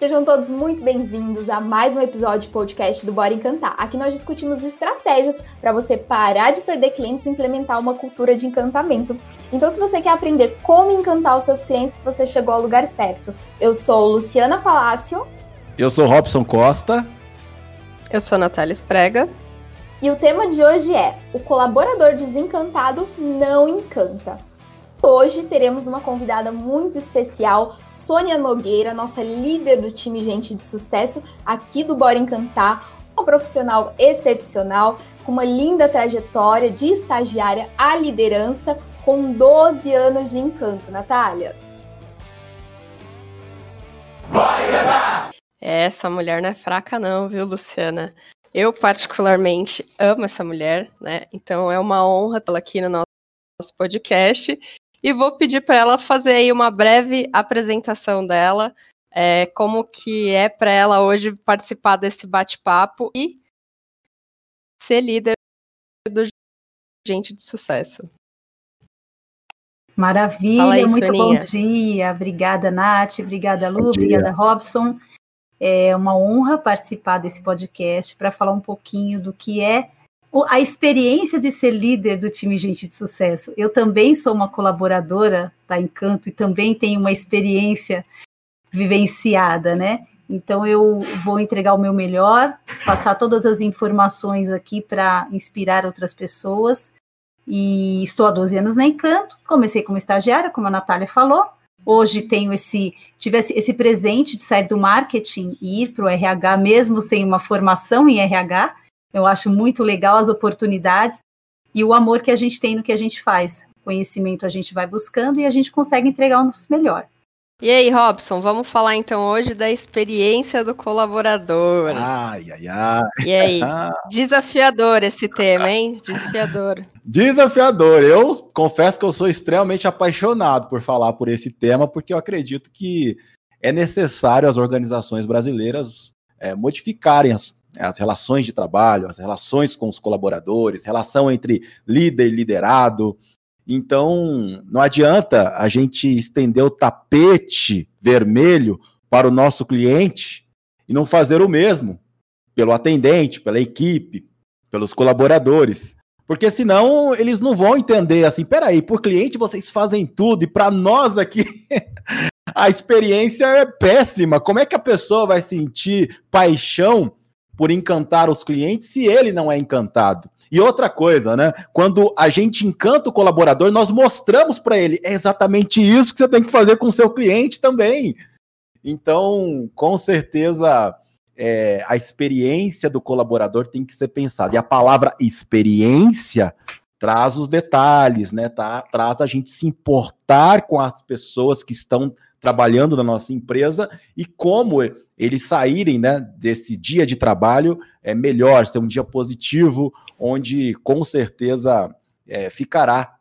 Sejam todos muito bem-vindos a mais um episódio de podcast do Bora Encantar. Aqui nós discutimos estratégias para você parar de perder clientes e implementar uma cultura de encantamento. Então, se você quer aprender como encantar os seus clientes, você chegou ao lugar certo. Eu sou Luciana Palácio. Eu sou Robson Costa. Eu sou Natália Esprega. E o tema de hoje é: o colaborador desencantado não encanta. Hoje teremos uma convidada muito especial, Sônia Nogueira, nossa líder do time Gente de Sucesso aqui do Bora Encantar, uma profissional excepcional, com uma linda trajetória de estagiária à liderança, com 12 anos de encanto. Natália? Essa mulher não é fraca não, viu, Luciana? Eu particularmente amo essa mulher, né? Então é uma honra tê-la aqui no nosso podcast e vou pedir para ela fazer aí uma breve apresentação dela, é, como que é para ela hoje participar desse bate-papo e ser líder do Gente de Sucesso. Maravilha, aí, muito Soninha. bom dia. Obrigada, Nath, obrigada, Lu, obrigada, Robson. É uma honra participar desse podcast para falar um pouquinho do que é a experiência de ser líder do time Gente de Sucesso. Eu também sou uma colaboradora da Encanto e também tenho uma experiência vivenciada, né? Então eu vou entregar o meu melhor, passar todas as informações aqui para inspirar outras pessoas. E estou há 12 anos na Encanto, comecei como estagiária, como a Natália falou. Hoje tenho esse, tivesse esse presente de sair do marketing e ir para o RH, mesmo sem uma formação em RH, eu acho muito legal as oportunidades e o amor que a gente tem no que a gente faz. Conhecimento a gente vai buscando e a gente consegue entregar o nosso melhor. E aí, Robson, vamos falar então hoje da experiência do colaborador. Ai, ai, ai. E aí, desafiador esse tema, hein? Desafiador. Desafiador. Eu confesso que eu sou extremamente apaixonado por falar por esse tema, porque eu acredito que é necessário as organizações brasileiras é, modificarem as, as relações de trabalho, as relações com os colaboradores, relação entre líder e liderado. Então, não adianta a gente estender o tapete vermelho para o nosso cliente e não fazer o mesmo pelo atendente, pela equipe, pelos colaboradores. Porque senão eles não vão entender assim, peraí, por cliente vocês fazem tudo e para nós aqui a experiência é péssima. Como é que a pessoa vai sentir paixão por encantar os clientes se ele não é encantado. E outra coisa, né? Quando a gente encanta o colaborador, nós mostramos para ele é exatamente isso que você tem que fazer com o seu cliente também. Então, com certeza, é, a experiência do colaborador tem que ser pensada. E a palavra experiência traz os detalhes, né? Tá, traz a gente se importar com as pessoas que estão trabalhando na nossa empresa e como eles saírem né, desse dia de trabalho é melhor, ser um dia positivo, onde com certeza é, ficará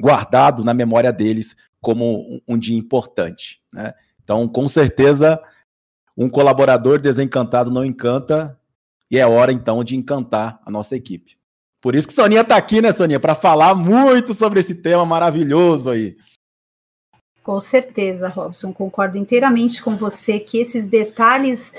guardado na memória deles como um, um dia importante. Né? Então, com certeza, um colaborador desencantado não encanta, e é hora então de encantar a nossa equipe. Por isso que Soninha está aqui, né, Soninha, para falar muito sobre esse tema maravilhoso aí. Com certeza, Robson, concordo inteiramente com você que esses detalhes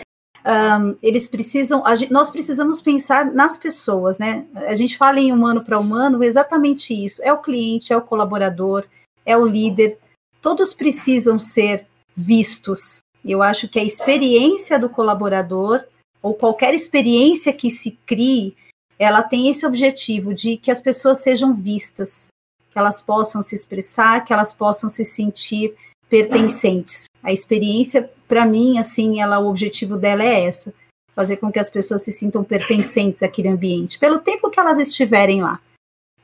um, eles precisam, gente, nós precisamos pensar nas pessoas, né? A gente fala em humano para humano, exatamente isso. É o cliente, é o colaborador, é o líder. Todos precisam ser vistos. Eu acho que a experiência do colaborador ou qualquer experiência que se crie, ela tem esse objetivo de que as pessoas sejam vistas, que elas possam se expressar, que elas possam se sentir pertencentes. A experiência, para mim, assim, ela, o objetivo dela é essa, fazer com que as pessoas se sintam pertencentes àquele ambiente, pelo tempo que elas estiverem lá.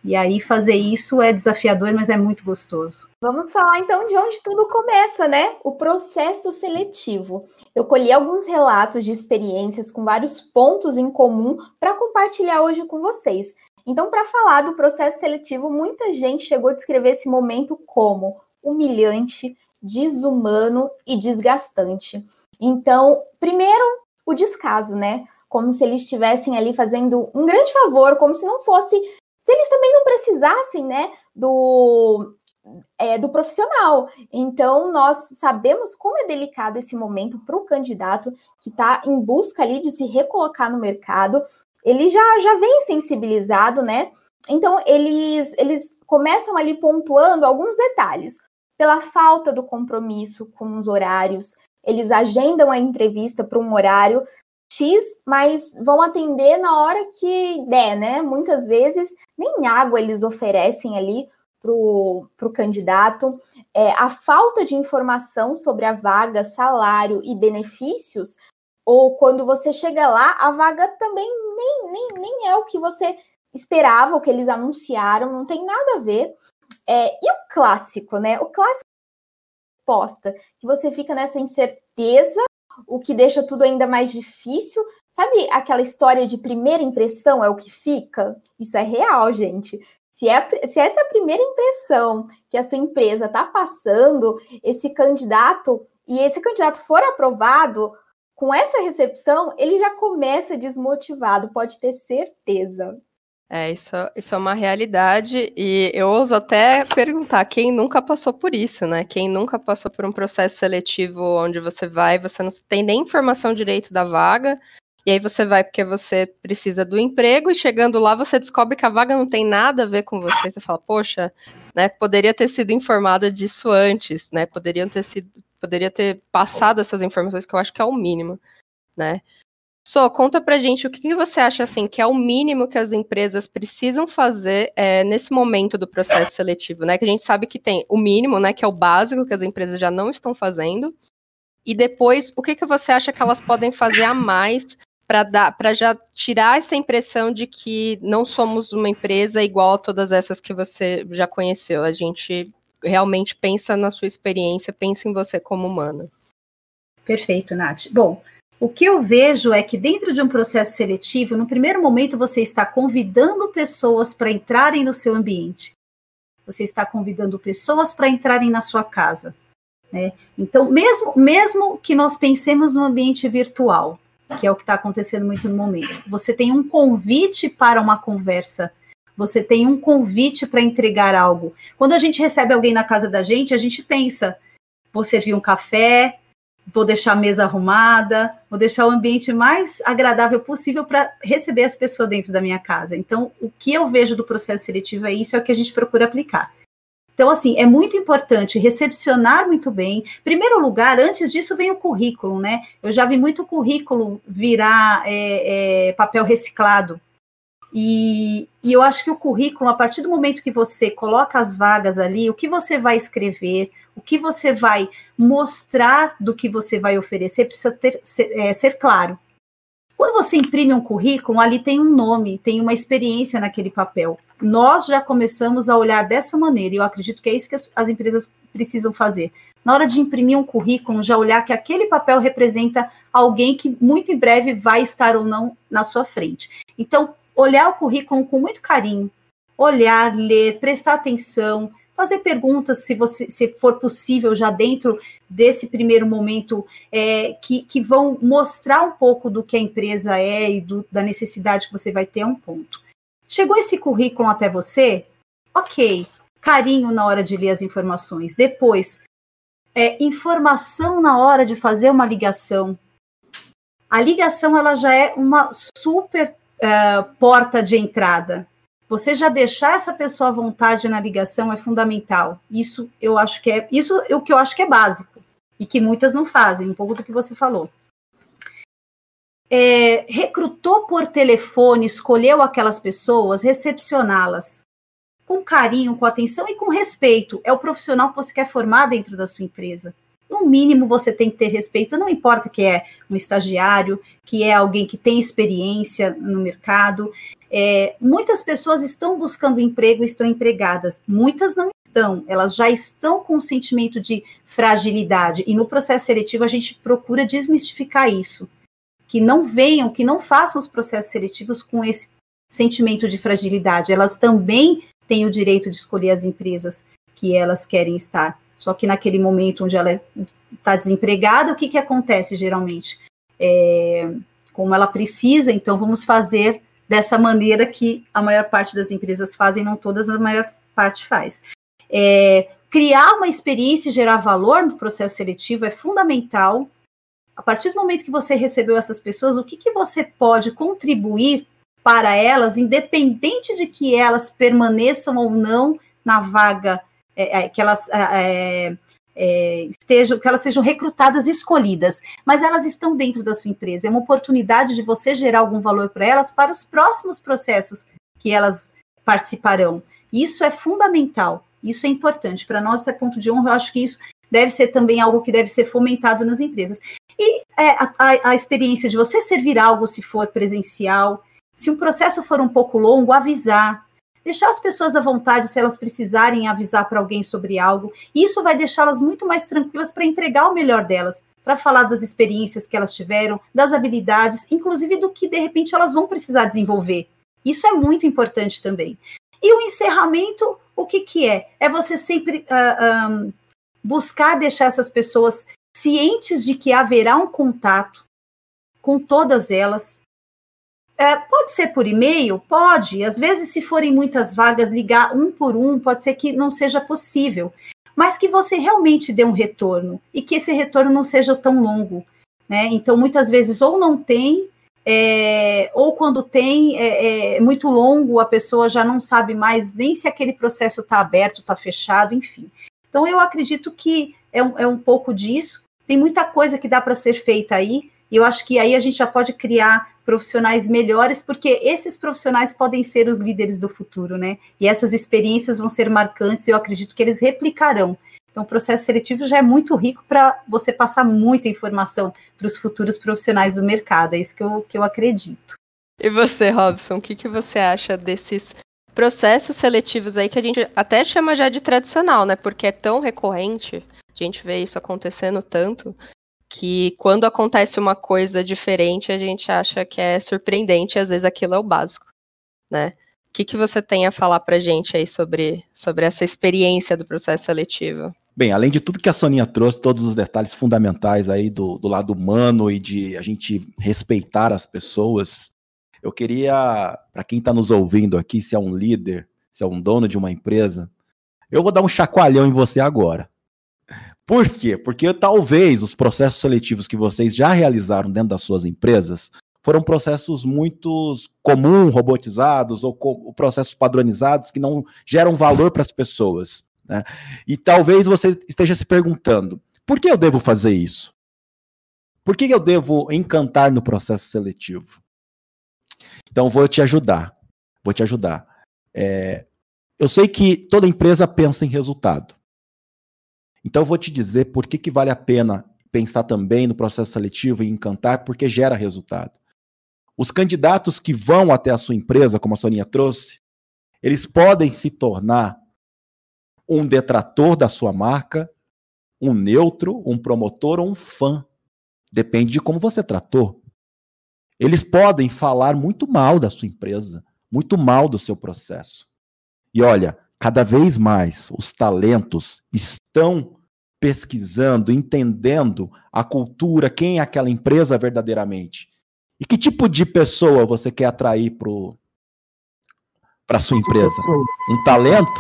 E aí fazer isso é desafiador, mas é muito gostoso. Vamos falar então de onde tudo começa, né? O processo seletivo. Eu colhi alguns relatos de experiências com vários pontos em comum para compartilhar hoje com vocês. Então, para falar do processo seletivo, muita gente chegou a descrever esse momento como humilhante, desumano e desgastante. Então, primeiro, o descaso, né? Como se eles estivessem ali fazendo um grande favor, como se não fosse. Se eles também não precisassem, né, do, é, do profissional. Então, nós sabemos como é delicado esse momento para o candidato que está em busca ali de se recolocar no mercado. Ele já, já vem sensibilizado, né? Então, eles, eles começam ali pontuando alguns detalhes. Pela falta do compromisso com os horários, eles agendam a entrevista para um horário X, mas vão atender na hora que der, né? Muitas vezes nem água eles oferecem ali para o candidato. É, a falta de informação sobre a vaga, salário e benefícios, ou quando você chega lá, a vaga também nem, nem, nem é o que você esperava, o que eles anunciaram, não tem nada a ver. É, e o clássico, né? O clássico resposta, que você fica nessa incerteza, o que deixa tudo ainda mais difícil. Sabe aquela história de primeira impressão é o que fica? Isso é real, gente. Se, é, se essa é a primeira impressão que a sua empresa está passando, esse candidato, e esse candidato for aprovado, com essa recepção, ele já começa desmotivado, pode ter certeza. É, isso, isso é uma realidade e eu ouso até perguntar quem nunca passou por isso, né? Quem nunca passou por um processo seletivo onde você vai, você não tem nem informação direito da vaga, e aí você vai porque você precisa do emprego e chegando lá você descobre que a vaga não tem nada a ver com você. Você fala, poxa, né? Poderia ter sido informada disso antes, né? Poderiam ter sido, poderia ter passado essas informações que eu acho que é o mínimo, né? Só conta pra gente o que, você acha assim que é o mínimo que as empresas precisam fazer é, nesse momento do processo seletivo, né? Que a gente sabe que tem o mínimo, né? Que é o básico que as empresas já não estão fazendo. E depois, o que, que você acha que elas podem fazer a mais para dar para já tirar essa impressão de que não somos uma empresa igual a todas essas que você já conheceu. A gente realmente pensa na sua experiência, pensa em você como humana. Perfeito, Nath. Bom, o que eu vejo é que dentro de um processo seletivo, no primeiro momento você está convidando pessoas para entrarem no seu ambiente. Você está convidando pessoas para entrarem na sua casa. Né? Então, mesmo, mesmo que nós pensemos no ambiente virtual, que é o que está acontecendo muito no momento, você tem um convite para uma conversa você tem um convite para entregar algo. Quando a gente recebe alguém na casa da gente, a gente pensa: vou servir um café, vou deixar a mesa arrumada, vou deixar o ambiente mais agradável possível para receber as pessoas dentro da minha casa. Então, o que eu vejo do processo seletivo é isso, é o que a gente procura aplicar. Então, assim, é muito importante recepcionar muito bem. Primeiro lugar, antes disso vem o currículo, né? Eu já vi muito currículo virar é, é, papel reciclado. E, e eu acho que o currículo, a partir do momento que você coloca as vagas ali, o que você vai escrever, o que você vai mostrar do que você vai oferecer, precisa ter, ser, é, ser claro. Quando você imprime um currículo, ali tem um nome, tem uma experiência naquele papel. Nós já começamos a olhar dessa maneira, e eu acredito que é isso que as, as empresas precisam fazer. Na hora de imprimir um currículo, já olhar que aquele papel representa alguém que muito em breve vai estar ou não na sua frente. Então, olhar o currículo com muito carinho, olhar, ler, prestar atenção, fazer perguntas, se você se for possível, já dentro desse primeiro momento, é, que, que vão mostrar um pouco do que a empresa é e do, da necessidade que você vai ter, é um ponto. Chegou esse currículo até você? Ok, carinho na hora de ler as informações. Depois, é, informação na hora de fazer uma ligação. A ligação ela já é uma super uh, porta de entrada. Você já deixar essa pessoa à vontade na ligação é fundamental. Isso eu acho que é isso é o que eu acho que é básico e que muitas não fazem, um pouco do que você falou. É, recrutou por telefone, escolheu aquelas pessoas, recepcioná-las com carinho, com atenção e com respeito. É o profissional que você quer formar dentro da sua empresa no mínimo você tem que ter respeito, não importa que é um estagiário, que é alguém que tem experiência no mercado. É, muitas pessoas estão buscando emprego, estão empregadas, muitas não estão, elas já estão com um sentimento de fragilidade, e no processo seletivo a gente procura desmistificar isso. Que não venham, que não façam os processos seletivos com esse sentimento de fragilidade, elas também têm o direito de escolher as empresas que elas querem estar. Só que naquele momento onde ela está desempregada, o que, que acontece geralmente? É, como ela precisa, então vamos fazer dessa maneira que a maior parte das empresas fazem, não todas, a maior parte faz. É, criar uma experiência e gerar valor no processo seletivo é fundamental. A partir do momento que você recebeu essas pessoas, o que, que você pode contribuir para elas, independente de que elas permaneçam ou não na vaga, é, é, que elas é, estejam, que elas sejam recrutadas, escolhidas, mas elas estão dentro da sua empresa. É uma oportunidade de você gerar algum valor para elas para os próximos processos que elas participarão. Isso é fundamental, isso é importante. Para nós, é ponto de honra, eu acho que isso deve ser também algo que deve ser fomentado nas empresas. E é, a, a experiência de você servir algo se for presencial, se um processo for um pouco longo, avisar. Deixar as pessoas à vontade se elas precisarem avisar para alguém sobre algo. Isso vai deixá-las muito mais tranquilas para entregar o melhor delas, para falar das experiências que elas tiveram, das habilidades, inclusive do que de repente elas vão precisar desenvolver. Isso é muito importante também. E o encerramento, o que, que é? É você sempre uh, um, buscar deixar essas pessoas cientes de que haverá um contato com todas elas, é, pode ser por e-mail? Pode. Às vezes, se forem muitas vagas, ligar um por um, pode ser que não seja possível. Mas que você realmente dê um retorno e que esse retorno não seja tão longo. Né? Então, muitas vezes, ou não tem, é, ou quando tem, é, é, muito longo, a pessoa já não sabe mais nem se aquele processo está aberto, está fechado, enfim. Então, eu acredito que é um, é um pouco disso. Tem muita coisa que dá para ser feita aí, e eu acho que aí a gente já pode criar profissionais melhores, porque esses profissionais podem ser os líderes do futuro, né? E essas experiências vão ser marcantes e eu acredito que eles replicarão. Então, o processo seletivo já é muito rico para você passar muita informação para os futuros profissionais do mercado. É isso que eu, que eu acredito. E você, Robson, o que, que você acha desses processos seletivos aí que a gente até chama já de tradicional, né? Porque é tão recorrente, a gente vê isso acontecendo tanto, que quando acontece uma coisa diferente, a gente acha que é surpreendente e às vezes aquilo é o básico, né? O que, que você tem a falar pra gente aí sobre, sobre essa experiência do processo seletivo? Bem, além de tudo que a Soninha trouxe, todos os detalhes fundamentais aí do, do lado humano e de a gente respeitar as pessoas, eu queria, para quem está nos ouvindo aqui, se é um líder, se é um dono de uma empresa, eu vou dar um chacoalhão em você agora. Por quê? Porque talvez os processos seletivos que vocês já realizaram dentro das suas empresas foram processos muito comuns, robotizados, ou, ou processos padronizados que não geram valor para as pessoas. Né? E talvez você esteja se perguntando: por que eu devo fazer isso? Por que eu devo encantar no processo seletivo? Então, vou te ajudar. Vou te ajudar. É, eu sei que toda empresa pensa em resultado. Então eu vou te dizer por que, que vale a pena pensar também no processo seletivo e encantar, porque gera resultado. Os candidatos que vão até a sua empresa, como a Soninha trouxe, eles podem se tornar um detrator da sua marca, um neutro, um promotor ou um fã. Depende de como você tratou. Eles podem falar muito mal da sua empresa, muito mal do seu processo. E olha, cada vez mais os talentos estão pesquisando, entendendo a cultura, quem é aquela empresa verdadeiramente. E que tipo de pessoa você quer atrair para a sua empresa? Um talento?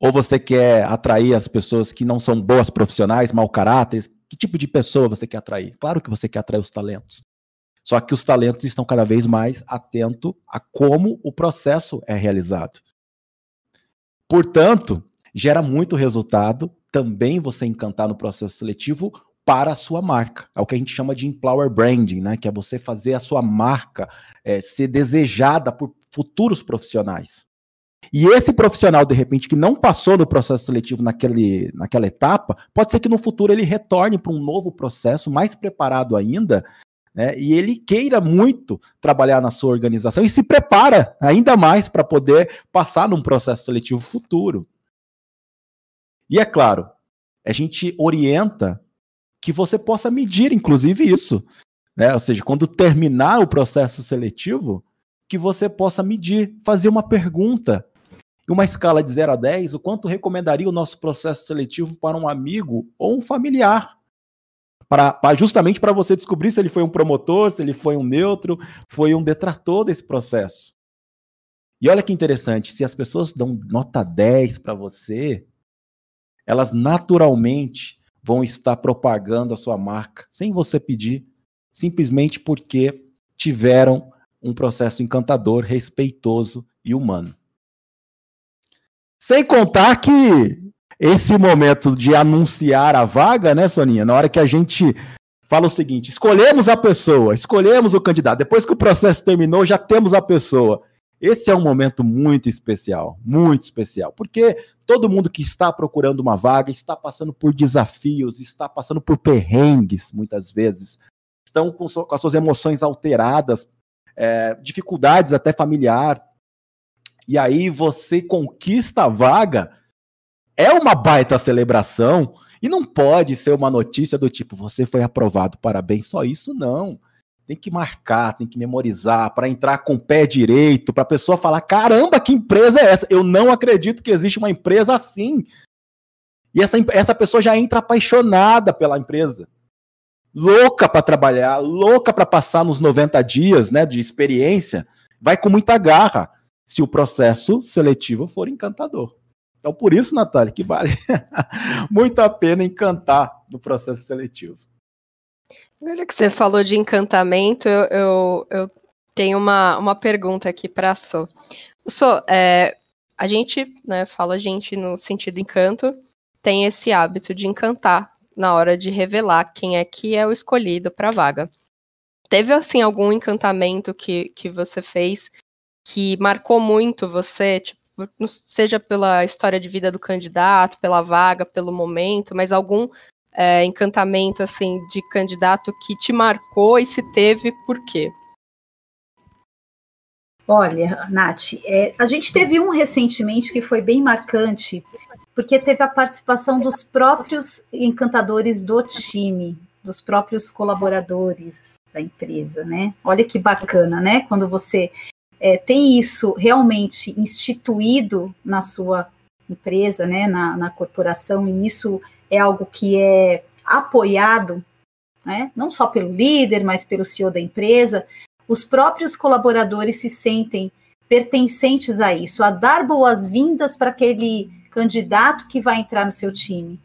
Ou você quer atrair as pessoas que não são boas profissionais, mau caráter? Que tipo de pessoa você quer atrair? Claro que você quer atrair os talentos. Só que os talentos estão cada vez mais atentos a como o processo é realizado. Portanto, gera muito resultado também você encantar no processo seletivo para a sua marca. É o que a gente chama de employer branding, né? Que é você fazer a sua marca é, ser desejada por futuros profissionais. E esse profissional, de repente, que não passou no processo seletivo naquele, naquela etapa, pode ser que no futuro ele retorne para um novo processo, mais preparado ainda, né, e ele queira muito trabalhar na sua organização e se prepara ainda mais para poder passar num processo seletivo futuro. E é claro, a gente orienta que você possa medir, inclusive, isso. Né? Ou seja, quando terminar o processo seletivo, que você possa medir, fazer uma pergunta. Uma escala de 0 a 10, o quanto recomendaria o nosso processo seletivo para um amigo ou um familiar? para justamente para você descobrir se ele foi um promotor, se ele foi um neutro, foi um detrator desse processo. E olha que interessante, se as pessoas dão nota 10 para você, elas naturalmente vão estar propagando a sua marca sem você pedir, simplesmente porque tiveram um processo encantador, respeitoso e humano. Sem contar que esse momento de anunciar a vaga, né, Soninha? Na hora que a gente fala o seguinte: escolhemos a pessoa, escolhemos o candidato, depois que o processo terminou, já temos a pessoa. Esse é um momento muito especial, muito especial, porque todo mundo que está procurando uma vaga está passando por desafios, está passando por perrengues, muitas vezes, estão com, so, com as suas emoções alteradas, é, dificuldades até familiar. E aí você conquista a vaga, é uma baita celebração, e não pode ser uma notícia do tipo, você foi aprovado, parabéns, só isso não tem que marcar, tem que memorizar, para entrar com o pé direito, para a pessoa falar: caramba, que empresa é essa? Eu não acredito que existe uma empresa assim. E essa, essa pessoa já entra apaixonada pela empresa, louca para trabalhar, louca para passar nos 90 dias né, de experiência, vai com muita garra, se o processo seletivo for encantador. Então, por isso, Natália, que vale muito a pena encantar no processo seletivo. Agora que você falou de encantamento, eu, eu, eu tenho uma, uma pergunta aqui para a So. So, é, a gente, né, fala a gente no sentido encanto, tem esse hábito de encantar na hora de revelar quem é que é o escolhido para a vaga. Teve, assim, algum encantamento que, que você fez que marcou muito você, tipo, seja pela história de vida do candidato, pela vaga, pelo momento, mas algum é, encantamento assim de candidato que te marcou e se teve por quê? Olha, Nath, é, a gente teve um recentemente que foi bem marcante, porque teve a participação dos próprios encantadores do time, dos próprios colaboradores da empresa, né? Olha que bacana, né? Quando você é, tem isso realmente instituído na sua empresa, né? Na, na corporação, e isso é algo que é apoiado, né, não só pelo líder, mas pelo CEO da empresa, os próprios colaboradores se sentem pertencentes a isso, a dar boas-vindas para aquele candidato que vai entrar no seu time.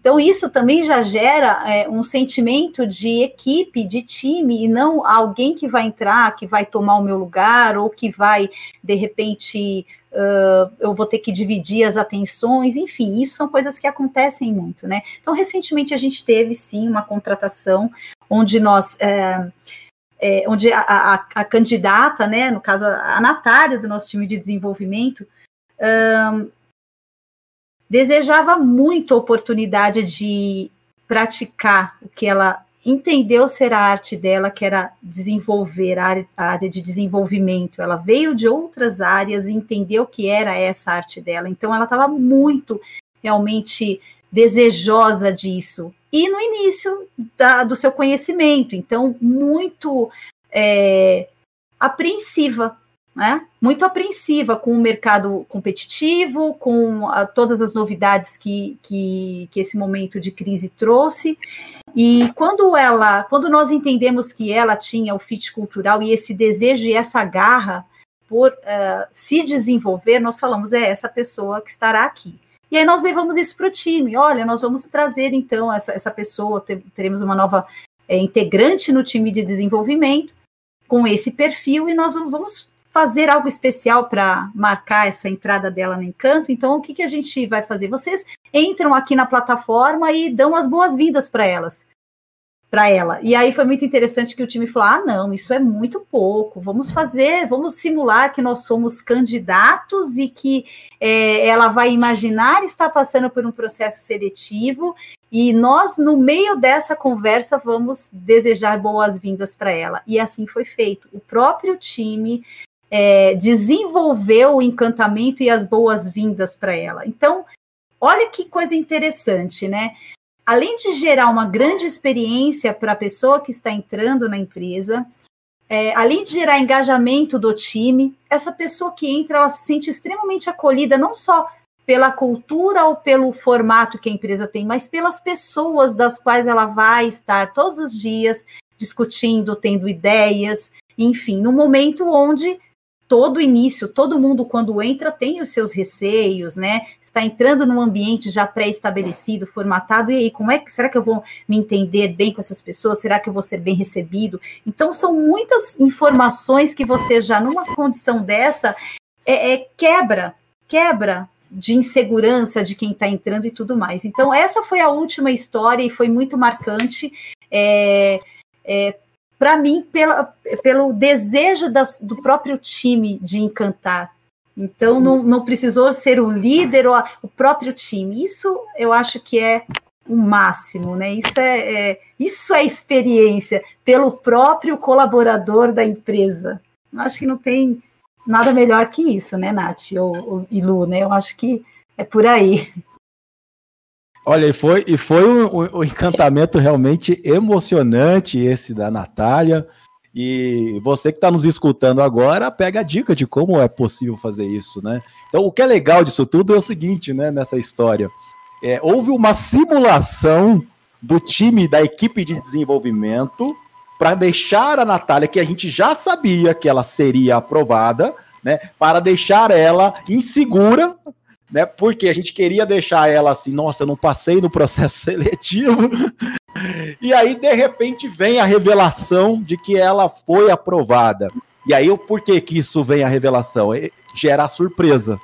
Então, isso também já gera é, um sentimento de equipe, de time, e não alguém que vai entrar, que vai tomar o meu lugar, ou que vai, de repente, uh, eu vou ter que dividir as atenções, enfim, isso são coisas que acontecem muito, né? Então, recentemente a gente teve, sim, uma contratação onde nós. É, é, onde a, a, a, candidata, né, no caso a Natália do nosso time de desenvolvimento, desejava muito a oportunidade de praticar o que ela entendeu ser a arte dela, que era desenvolver a área de desenvolvimento. Ela veio de outras áreas e entendeu que era essa arte dela. Então, ela estava muito realmente desejosa disso. E no início da, do seu conhecimento, então, muito é, apreensiva né? muito apreensiva com o mercado competitivo, com a, todas as novidades que, que, que, esse momento de crise trouxe. E quando ela, quando nós entendemos que ela tinha o fit cultural e esse desejo e essa garra por uh, se desenvolver, nós falamos, é essa pessoa que estará aqui. E aí nós levamos isso para o time. Olha, nós vamos trazer então essa, essa pessoa, teremos uma nova é, integrante no time de desenvolvimento com esse perfil e nós vamos fazer algo especial para marcar essa entrada dela no encanto. Então, o que, que a gente vai fazer? Vocês entram aqui na plataforma e dão as boas-vindas para elas. Para ela. E aí foi muito interessante que o time falou: ah, não, isso é muito pouco. Vamos fazer, vamos simular que nós somos candidatos e que é, ela vai imaginar estar passando por um processo seletivo e nós, no meio dessa conversa, vamos desejar boas-vindas para ela. E assim foi feito. O próprio time é, desenvolveu o encantamento e as boas-vindas para ela. Então, olha que coisa interessante, né? Além de gerar uma grande experiência para a pessoa que está entrando na empresa, é, além de gerar engajamento do time, essa pessoa que entra, ela se sente extremamente acolhida, não só pela cultura ou pelo formato que a empresa tem, mas pelas pessoas das quais ela vai estar todos os dias discutindo, tendo ideias, enfim, no momento onde todo início, todo mundo quando entra tem os seus receios, né? Está entrando num ambiente já pré-estabelecido, formatado, e aí, como é que será que eu vou me entender bem com essas pessoas? Será que eu vou ser bem recebido? Então, são muitas informações que você já, numa condição dessa, é, é quebra, quebra de insegurança de quem está entrando e tudo mais. Então, essa foi a última história e foi muito marcante. É, é, para mim, pela, pelo desejo das, do próprio time de encantar. Então, não, não precisou ser o líder ou a, o próprio time. Isso eu acho que é o máximo, né? Isso é, é, isso é experiência pelo próprio colaborador da empresa. Eu acho que não tem nada melhor que isso, né, Nath ou, ou, e Lu, né? Eu acho que é por aí. Olha, e foi, e foi um, um, encantamento realmente emocionante esse da Natália. E você que está nos escutando agora, pega a dica de como é possível fazer isso, né? Então, o que é legal disso tudo é o seguinte, né, nessa história. É, houve uma simulação do time, da equipe de desenvolvimento, para deixar a Natália, que a gente já sabia que ela seria aprovada, né, para deixar ela insegura né? Porque a gente queria deixar ela assim, nossa, eu não passei no processo seletivo. e aí, de repente, vem a revelação de que ela foi aprovada. E aí, por que que isso vem a revelação? É, gera surpresa.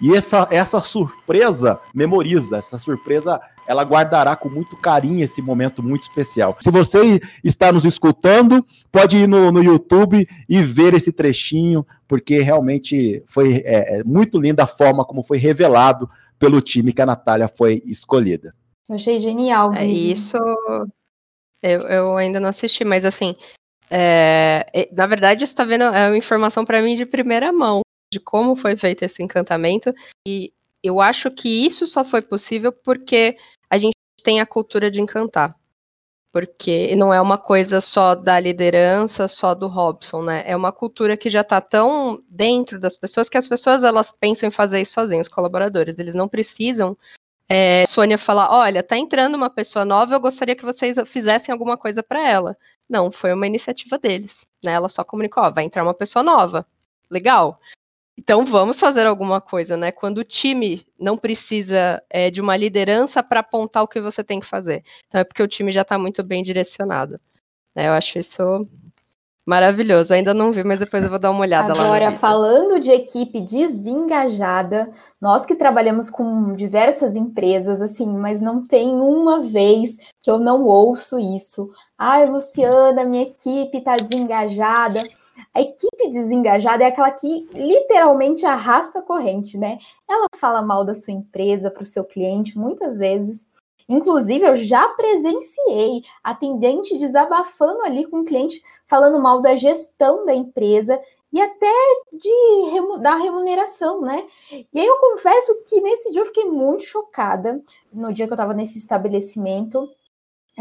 E essa, essa surpresa memoriza, essa surpresa ela guardará com muito carinho esse momento muito especial. Se você está nos escutando, pode ir no, no YouTube e ver esse trechinho, porque realmente foi é, é, muito linda a forma como foi revelado pelo time que a Natália foi escolhida. Eu achei genial. É isso. Eu, eu ainda não assisti, mas assim, é, na verdade, está vendo é uma informação para mim de primeira mão de como foi feito esse encantamento e eu acho que isso só foi possível porque a gente tem a cultura de encantar. Porque não é uma coisa só da liderança, só do Robson, né? É uma cultura que já está tão dentro das pessoas que as pessoas elas pensam em fazer isso sozinhos, os colaboradores. Eles não precisam é, Sônia falar, olha, tá entrando uma pessoa nova, eu gostaria que vocês fizessem alguma coisa para ela. Não, foi uma iniciativa deles, né? Ela só comunicou, ó, vai entrar uma pessoa nova. Legal. Então vamos fazer alguma coisa, né? Quando o time não precisa é, de uma liderança para apontar o que você tem que fazer. Então é porque o time já está muito bem direcionado. É, eu acho isso maravilhoso. Ainda não vi, mas depois eu vou dar uma olhada Agora, lá. Agora, falando de equipe desengajada, nós que trabalhamos com diversas empresas, assim, mas não tem uma vez que eu não ouço isso. Ai, Luciana, minha equipe está desengajada. A equipe desengajada é aquela que literalmente arrasta a corrente, né? Ela fala mal da sua empresa para o seu cliente muitas vezes. Inclusive, eu já presenciei atendente desabafando ali com o cliente, falando mal da gestão da empresa e até de da remuneração, né? E aí eu confesso que nesse dia eu fiquei muito chocada, no dia que eu estava nesse estabelecimento,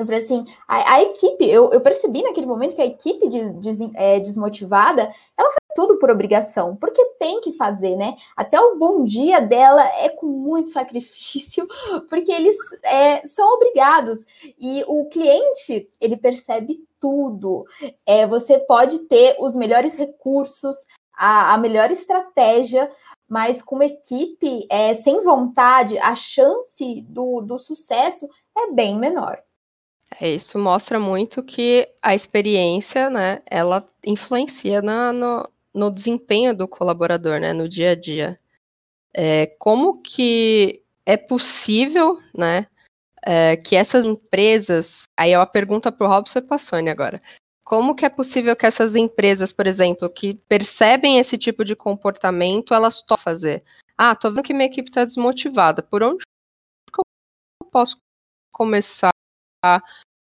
eu falei assim, a, a equipe, eu, eu, percebi naquele momento que a equipe de, de, é, desmotivada, ela faz tudo por obrigação, porque tem que fazer, né? Até o bom dia dela é com muito sacrifício, porque eles é, são obrigados. E o cliente, ele percebe tudo. É, você pode ter os melhores recursos, a, a melhor estratégia, mas com uma equipe é, sem vontade, a chance do, do sucesso é bem menor. É, isso mostra muito que a experiência, né, ela influencia na, no, no desempenho do colaborador, né, no dia a dia. É, como que é possível, né, é, que essas empresas, aí é uma pergunta para o Robson e para a Sônia agora, como que é possível que essas empresas, por exemplo, que percebem esse tipo de comportamento, elas topam fazer? Ah, tô vendo que minha equipe está desmotivada, por onde eu posso começar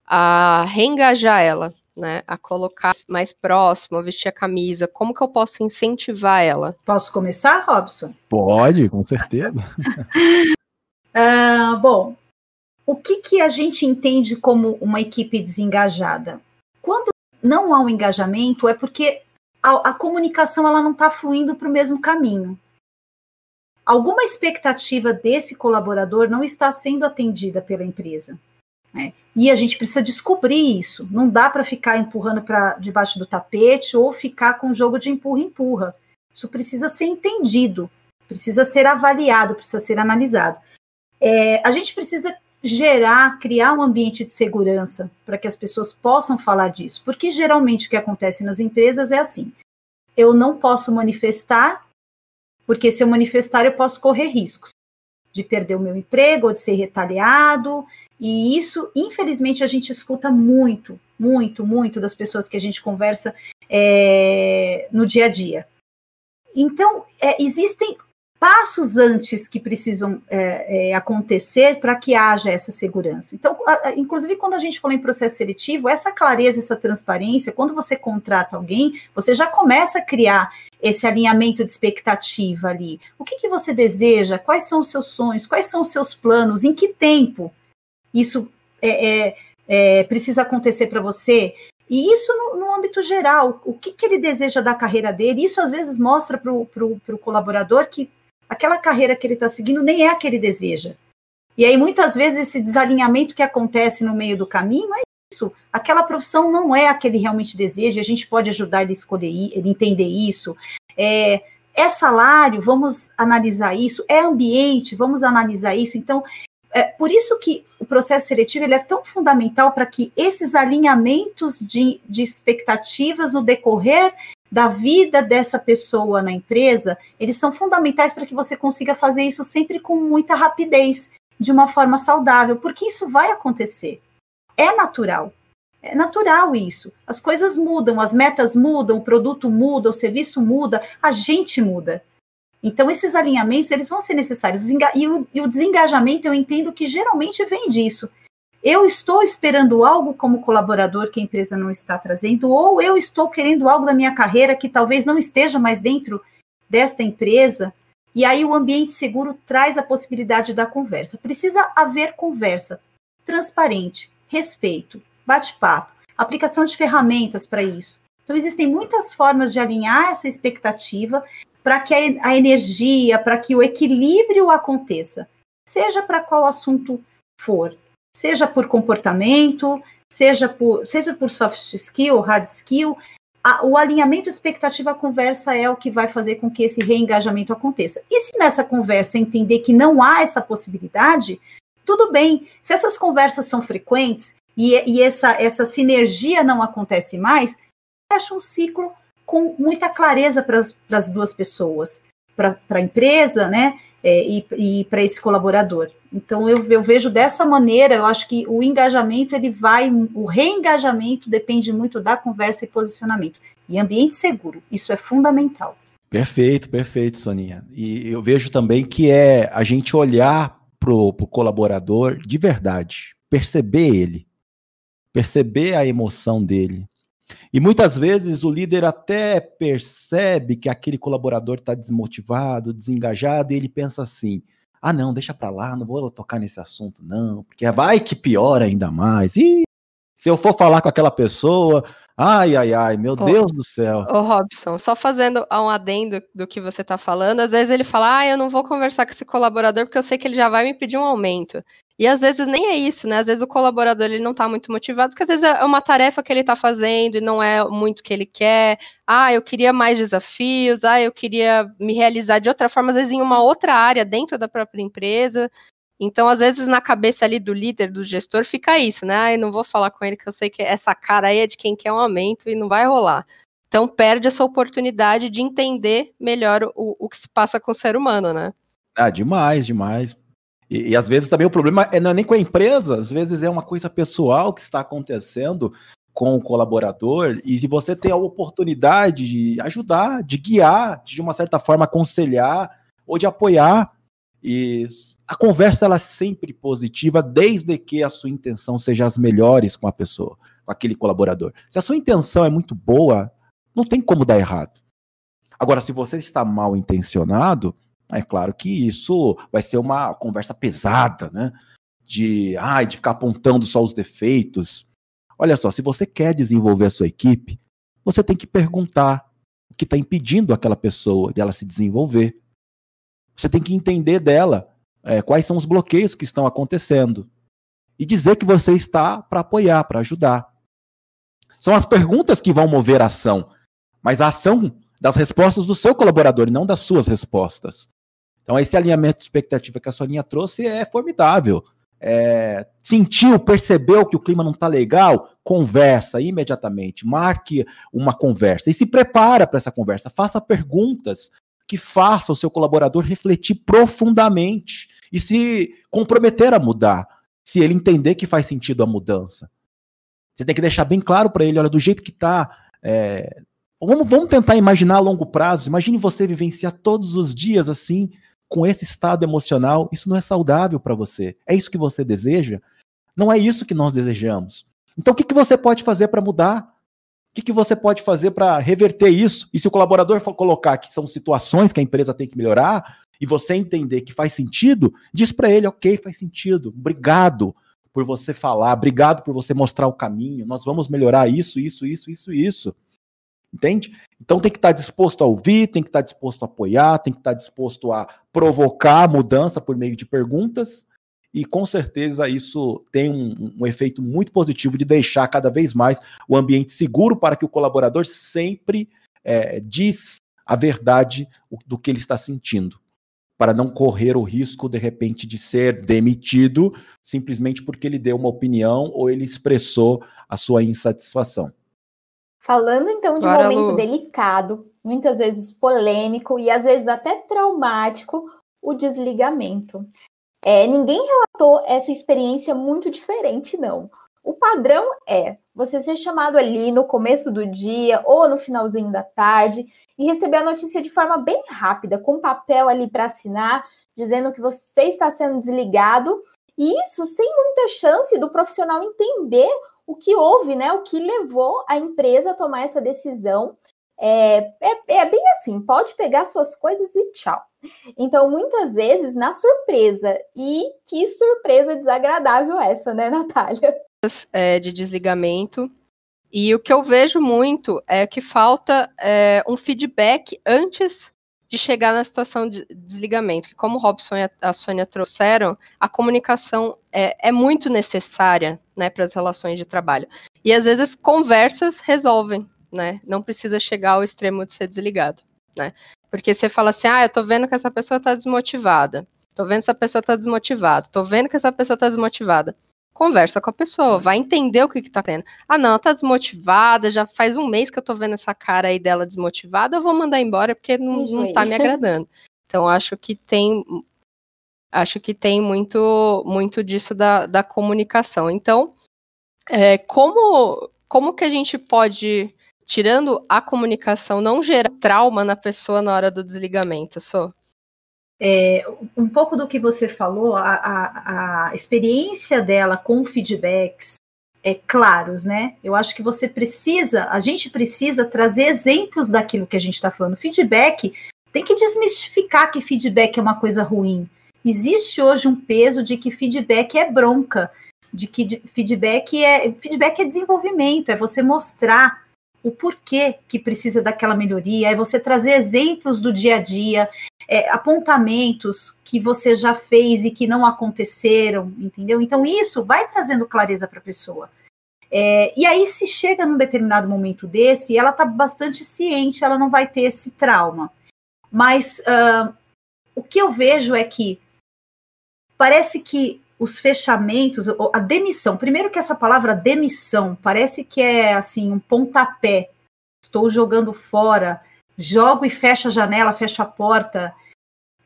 a reengajar ela, né? A colocar mais próximo, a vestir a camisa. Como que eu posso incentivar ela? Posso começar, Robson? Pode, com certeza. uh, bom, o que, que a gente entende como uma equipe desengajada? Quando não há um engajamento, é porque a, a comunicação ela não está fluindo para o mesmo caminho. Alguma expectativa desse colaborador não está sendo atendida pela empresa. Né? E a gente precisa descobrir isso. Não dá para ficar empurrando para debaixo do tapete ou ficar com o jogo de empurra-empurra. Isso precisa ser entendido, precisa ser avaliado, precisa ser analisado. É, a gente precisa gerar, criar um ambiente de segurança para que as pessoas possam falar disso, porque geralmente o que acontece nas empresas é assim: eu não posso manifestar, porque se eu manifestar eu posso correr riscos de perder o meu emprego ou de ser retaliado, e isso, infelizmente, a gente escuta muito, muito, muito das pessoas que a gente conversa é, no dia a dia. Então, é, existem passos antes que precisam é, é, acontecer para que haja essa segurança. Então, a, a, inclusive, quando a gente fala em processo seletivo, essa clareza, essa transparência, quando você contrata alguém, você já começa a criar esse alinhamento de expectativa ali. O que, que você deseja? Quais são os seus sonhos? Quais são os seus planos? Em que tempo isso é, é, é precisa acontecer para você? E isso no, no, âmbito geral, o que, que ele deseja da carreira dele, isso às vezes mostra para o colaborador que aquela carreira que ele está seguindo nem é a que ele deseja. E aí, muitas vezes, esse desalinhamento que acontece no meio do caminho é isso. Aquela profissão não é a que ele realmente deseja, a gente pode ajudar ele a escolher, ele entender isso. É, é salário, vamos analisar isso. É ambiente, vamos analisar isso. Então, é por isso que o processo seletivo ele é tão fundamental para que esses alinhamentos de, de expectativas no decorrer da vida dessa pessoa na empresa, eles são fundamentais para que você consiga fazer isso sempre com muita rapidez, de uma forma saudável, porque isso vai acontecer. É natural. É natural isso. As coisas mudam, as metas mudam, o produto muda, o serviço muda, a gente muda. Então, esses alinhamentos, eles vão ser necessários. E o, e o desengajamento, eu entendo que geralmente vem disso. Eu estou esperando algo como colaborador que a empresa não está trazendo, ou eu estou querendo algo da minha carreira que talvez não esteja mais dentro desta empresa. E aí o ambiente seguro traz a possibilidade da conversa. Precisa haver conversa transparente, respeito, bate-papo, aplicação de ferramentas para isso. Então, existem muitas formas de alinhar essa expectativa para que a, a energia, para que o equilíbrio aconteça, seja para qual assunto for seja por comportamento, seja por, seja por soft skill, hard skill, a, o alinhamento expectativa conversa é o que vai fazer com que esse reengajamento aconteça. E se nessa conversa entender que não há essa possibilidade, tudo bem. Se essas conversas são frequentes e, e essa, essa sinergia não acontece mais, fecha um ciclo com muita clareza para as duas pessoas, para a empresa, né? É, e, e para esse colaborador. Então eu, eu, vejo dessa maneira, eu acho que o engajamento ele vai, o reengajamento depende muito da conversa e posicionamento. E ambiente seguro, isso é fundamental. Perfeito, perfeito, Soninha. E eu vejo também que é a gente olhar para o colaborador de verdade, perceber ele, perceber a emoção dele. E muitas vezes o líder até percebe que aquele colaborador está desmotivado, desengajado, e ele pensa assim: ah, não, deixa para lá, não vou tocar nesse assunto, não, porque vai que piora ainda mais. E se eu for falar com aquela pessoa, ai, ai, ai, meu ô, Deus do céu. Ô, Robson, só fazendo um adendo do que você está falando, às vezes ele fala, ah, eu não vou conversar com esse colaborador porque eu sei que ele já vai me pedir um aumento. E às vezes nem é isso, né? Às vezes o colaborador ele não está muito motivado, porque às vezes é uma tarefa que ele está fazendo e não é muito o que ele quer. Ah, eu queria mais desafios, ah, eu queria me realizar de outra forma, às vezes em uma outra área dentro da própria empresa. Então, às vezes, na cabeça ali do líder, do gestor, fica isso, né? Ai, não vou falar com ele que eu sei que essa cara aí é de quem quer um aumento e não vai rolar. Então, perde essa oportunidade de entender melhor o, o que se passa com o ser humano, né? Ah, demais, demais. E, e, às vezes também o problema é não é nem com a empresa, às vezes é uma coisa pessoal que está acontecendo com o colaborador, e se você tem a oportunidade de ajudar, de guiar, de uma certa forma aconselhar ou de apoiar, e a conversa ela é sempre positiva, desde que a sua intenção seja as melhores com a pessoa, com aquele colaborador. Se a sua intenção é muito boa, não tem como dar errado. Agora, se você está mal intencionado, é claro que isso vai ser uma conversa pesada, né? De, ai, de ficar apontando só os defeitos. Olha só, se você quer desenvolver a sua equipe, você tem que perguntar o que está impedindo aquela pessoa de ela se desenvolver. Você tem que entender dela é, quais são os bloqueios que estão acontecendo e dizer que você está para apoiar, para ajudar. São as perguntas que vão mover a ação, mas a ação das respostas do seu colaborador e não das suas respostas. Então, esse alinhamento de expectativa que a Soninha trouxe é formidável. É, sentiu, percebeu que o clima não está legal, conversa imediatamente, marque uma conversa e se prepara para essa conversa, faça perguntas que faça o seu colaborador refletir profundamente e se comprometer a mudar, se ele entender que faz sentido a mudança. Você tem que deixar bem claro para ele, olha, do jeito que está, é, vamos, vamos tentar imaginar a longo prazo. Imagine você vivenciar todos os dias assim, com esse estado emocional. Isso não é saudável para você. É isso que você deseja? Não é isso que nós desejamos. Então, o que, que você pode fazer para mudar? O que, que você pode fazer para reverter isso? E se o colaborador for colocar que são situações que a empresa tem que melhorar, e você entender que faz sentido, diz para ele, ok, faz sentido, obrigado por você falar, obrigado por você mostrar o caminho, nós vamos melhorar isso, isso, isso, isso, isso. Entende? Então tem que estar disposto a ouvir, tem que estar disposto a apoiar, tem que estar disposto a provocar mudança por meio de perguntas, e com certeza isso tem um, um, efeito muito positivo de deixar cada vez mais o ambiente seguro para que o colaborador sempre é, diz a verdade do que ele está sentindo, para não correr o risco de repente de ser demitido simplesmente porque ele deu uma opinião ou ele expressou a sua insatisfação. Falando então de um momento Lu. delicado, muitas vezes polêmico e às vezes até traumático, o desligamento. É, ninguém relatou essa experiência muito diferente, não. O padrão é você ser chamado ali no começo do dia ou no finalzinho da tarde e receber a notícia de forma bem rápida, com papel ali para assinar, dizendo que você está sendo desligado. E isso sem muita chance do profissional entender o que houve, né? O que levou a empresa a tomar essa decisão. É, é, é, bem assim, pode pegar suas coisas e tchau. Então, muitas vezes, na surpresa. E que surpresa desagradável essa, né, Natália? É, de desligamento. E o que eu vejo muito é que falta é, um feedback antes de chegar na situação de desligamento. Que como o Robson e a Sônia trouxeram, a comunicação é, é muito necessária né, para as relações de trabalho. E às vezes conversas resolvem, né? Não precisa chegar ao extremo de ser desligado, né? Porque você fala assim, ah, eu tô vendo que essa pessoa tá desmotivada. Tô vendo que essa pessoa tá desmotivada. Tô vendo que essa pessoa tá desmotivada. Conversa com a pessoa, vai entender o que que tá tendo. Ah, não, ela tá desmotivada, já faz um mês que eu tô vendo essa cara aí dela desmotivada, eu vou mandar embora porque não, não tá me agradando. Então, acho que tem acho que tem muito muito disso da, da comunicação. Então, é, como como que a gente pode tirando a comunicação não gerar trauma na pessoa na hora do desligamento, só? É, um pouco do que você falou, a, a, a experiência dela com feedbacks é, claros, né? Eu acho que você precisa, a gente precisa trazer exemplos daquilo que a gente está falando. Feedback tem que desmistificar que feedback é uma coisa ruim. Existe hoje um peso de que feedback é bronca, de que feedback é feedback é desenvolvimento, é você mostrar o porquê que precisa daquela melhoria, é você trazer exemplos do dia a dia, é, apontamentos que você já fez e que não aconteceram, entendeu? Então, isso vai trazendo clareza para a pessoa. É, e aí, se chega num determinado momento desse, ela está bastante ciente, ela não vai ter esse trauma. Mas uh, o que eu vejo é que parece que os fechamentos, a demissão, primeiro que essa palavra demissão parece que é assim um pontapé. Estou jogando fora, jogo e fecho a janela, fecho a porta.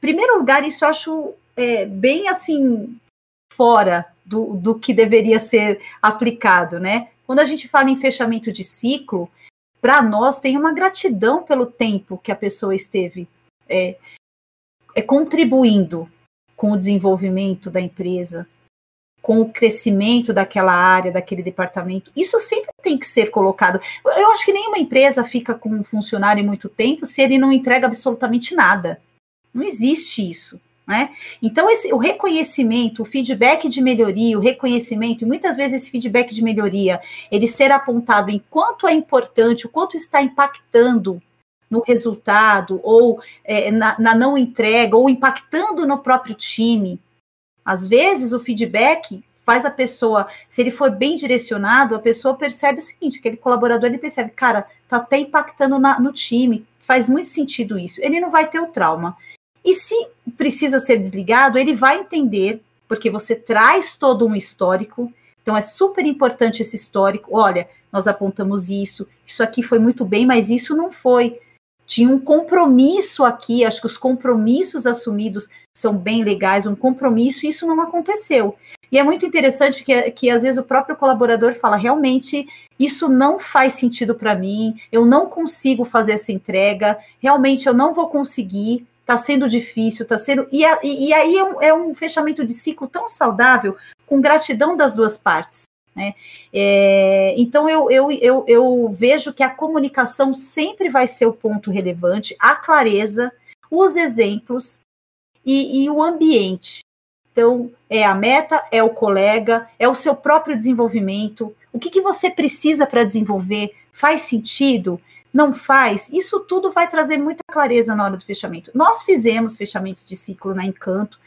Primeiro lugar, isso eu acho é, bem assim fora do, do que deveria ser aplicado, né? Quando a gente fala em fechamento de ciclo, para nós tem uma gratidão pelo tempo que a pessoa esteve é, é contribuindo com o desenvolvimento da empresa, com o crescimento daquela área, daquele departamento. Isso sempre tem que ser colocado. Eu acho que nenhuma empresa fica com um funcionário muito tempo se ele não entrega absolutamente nada. Não existe isso. Né? Então, esse, o reconhecimento, o feedback de melhoria, o reconhecimento, e muitas vezes esse feedback de melhoria, ele ser apontado em quanto é importante, o quanto está impactando no resultado, ou é, na, na não entrega, ou impactando no próprio time, às vezes o feedback faz a pessoa, se ele for bem direcionado, a pessoa percebe o seguinte, aquele colaborador ele percebe, cara, tá até impactando na, no time, faz muito sentido isso. Ele não vai ter o trauma. E se precisa ser desligado, ele vai entender, porque você traz todo um histórico. Então é super importante esse histórico. Olha, nós apontamos isso, isso aqui foi muito bem, mas isso não foi. Tinha um compromisso aqui, acho que os compromissos assumidos são bem legais, um compromisso, e isso não aconteceu. E é muito interessante que, que às vezes o próprio colaborador fala: realmente, isso não faz sentido para mim, eu não consigo fazer essa entrega, realmente eu não vou conseguir, está sendo difícil, está sendo. E, e, e aí é um, é um, fechamento de ciclo tão saudável, com gratidão das duas partes. Né? É, então eu, eu, eu, eu vejo que a comunicação sempre vai ser o ponto relevante, a clareza, os exemplos e, e o ambiente. Então, é a meta, é o colega, é o seu próprio desenvolvimento. O que, que você precisa para desenvolver? Faz sentido? Não faz? Isso tudo vai trazer muita clareza na hora do fechamento. Nós fizemos fechamentos de ciclo na Encanto,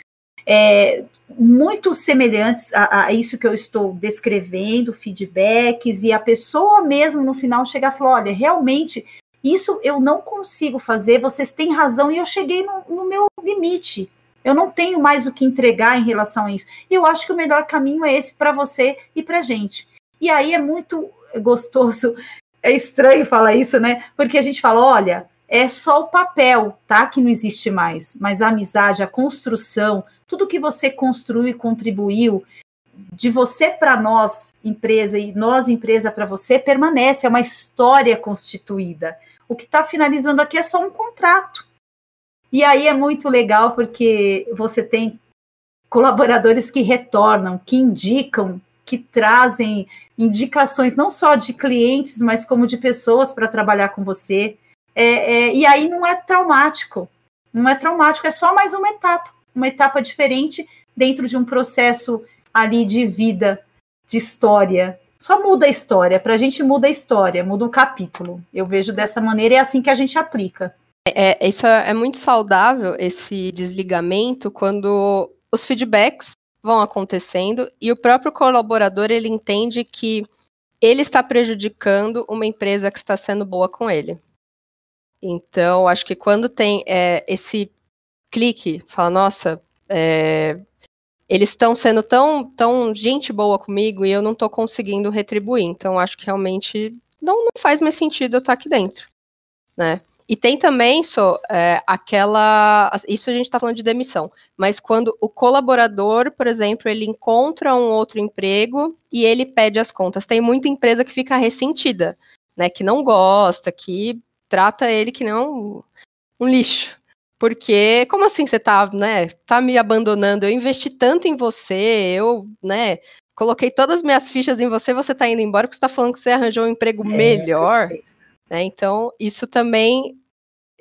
é, muito semelhantes a, a, isso que eu estou descrevendo, feedbacks, e a pessoa mesmo no final chegar e falar: olha, realmente, isso eu não consigo fazer, vocês têm razão, e eu cheguei no, no meu limite. Eu não tenho mais o que entregar em relação a isso. E eu acho que o melhor caminho é esse para você e para gente. E aí é muito gostoso, é estranho falar isso, né? Porque a gente fala, olha, é só o papel, tá? Que não existe mais. Mas a amizade, a construção, tudo que você construiu e contribuiu, de você para nós, empresa, e nós, empresa, para você, permanece, é uma história constituída. O que está finalizando aqui é só um contrato. E aí é muito legal porque você tem colaboradores que retornam, que indicam, que trazem indicações não só de clientes, mas como de pessoas para trabalhar com você. É, é, e aí não é traumático, não é traumático, é só mais uma etapa, uma etapa diferente dentro de um processo ali de vida, de história. Só muda a história, para a gente muda a história, muda o capítulo. Eu vejo dessa maneira, é assim que a gente aplica. É, isso é, é muito saudável, esse desligamento, quando os feedbacks vão acontecendo e o próprio colaborador ele entende que ele está prejudicando uma empresa que está sendo boa com ele. Então, acho que quando tem é, esse clique, fala, nossa, é, eles estão sendo tão, tão gente boa comigo e eu não estou conseguindo retribuir. Então, acho que realmente não, não faz mais sentido eu estar aqui dentro, né? E tem também, só é, aquela. Isso a gente está falando de demissão, mas quando o colaborador, por exemplo, ele encontra um outro emprego e ele pede as contas. Tem muita empresa que fica ressentida, né? Que não gosta, que trata ele que não um lixo. Porque, como assim você tá, né, tá me abandonando? Eu investi tanto em você, eu, né, coloquei todas as minhas fichas em você, você tá indo embora porque você tá falando que você arranjou um emprego é, melhor. Né? Então, isso também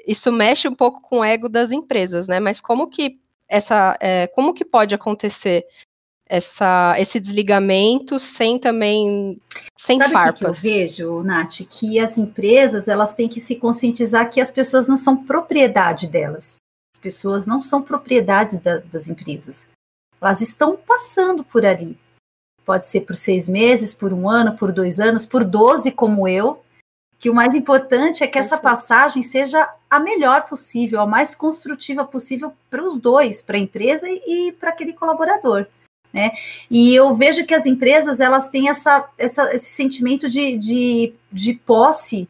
isso mexe um pouco com o ego das empresas, né? Mas como que essa, é, como que pode acontecer essa, esse desligamento sem também sem Sabe farpas? Que, eu vejo, Nath, que as empresas elas têm que se conscientizar que as pessoas não são propriedade delas. As pessoas não são propriedades da, das empresas. Elas estão passando por ali. Pode ser por seis meses, por um ano, por dois anos, por doze, como eu, que o mais importante é que essa passagem seja a melhor possível, a mais construtiva possível para os dois, para a empresa e, para aquele colaborador. Né? E eu vejo que as empresas elas têm essa, essa, esse sentimento de, de, de posse,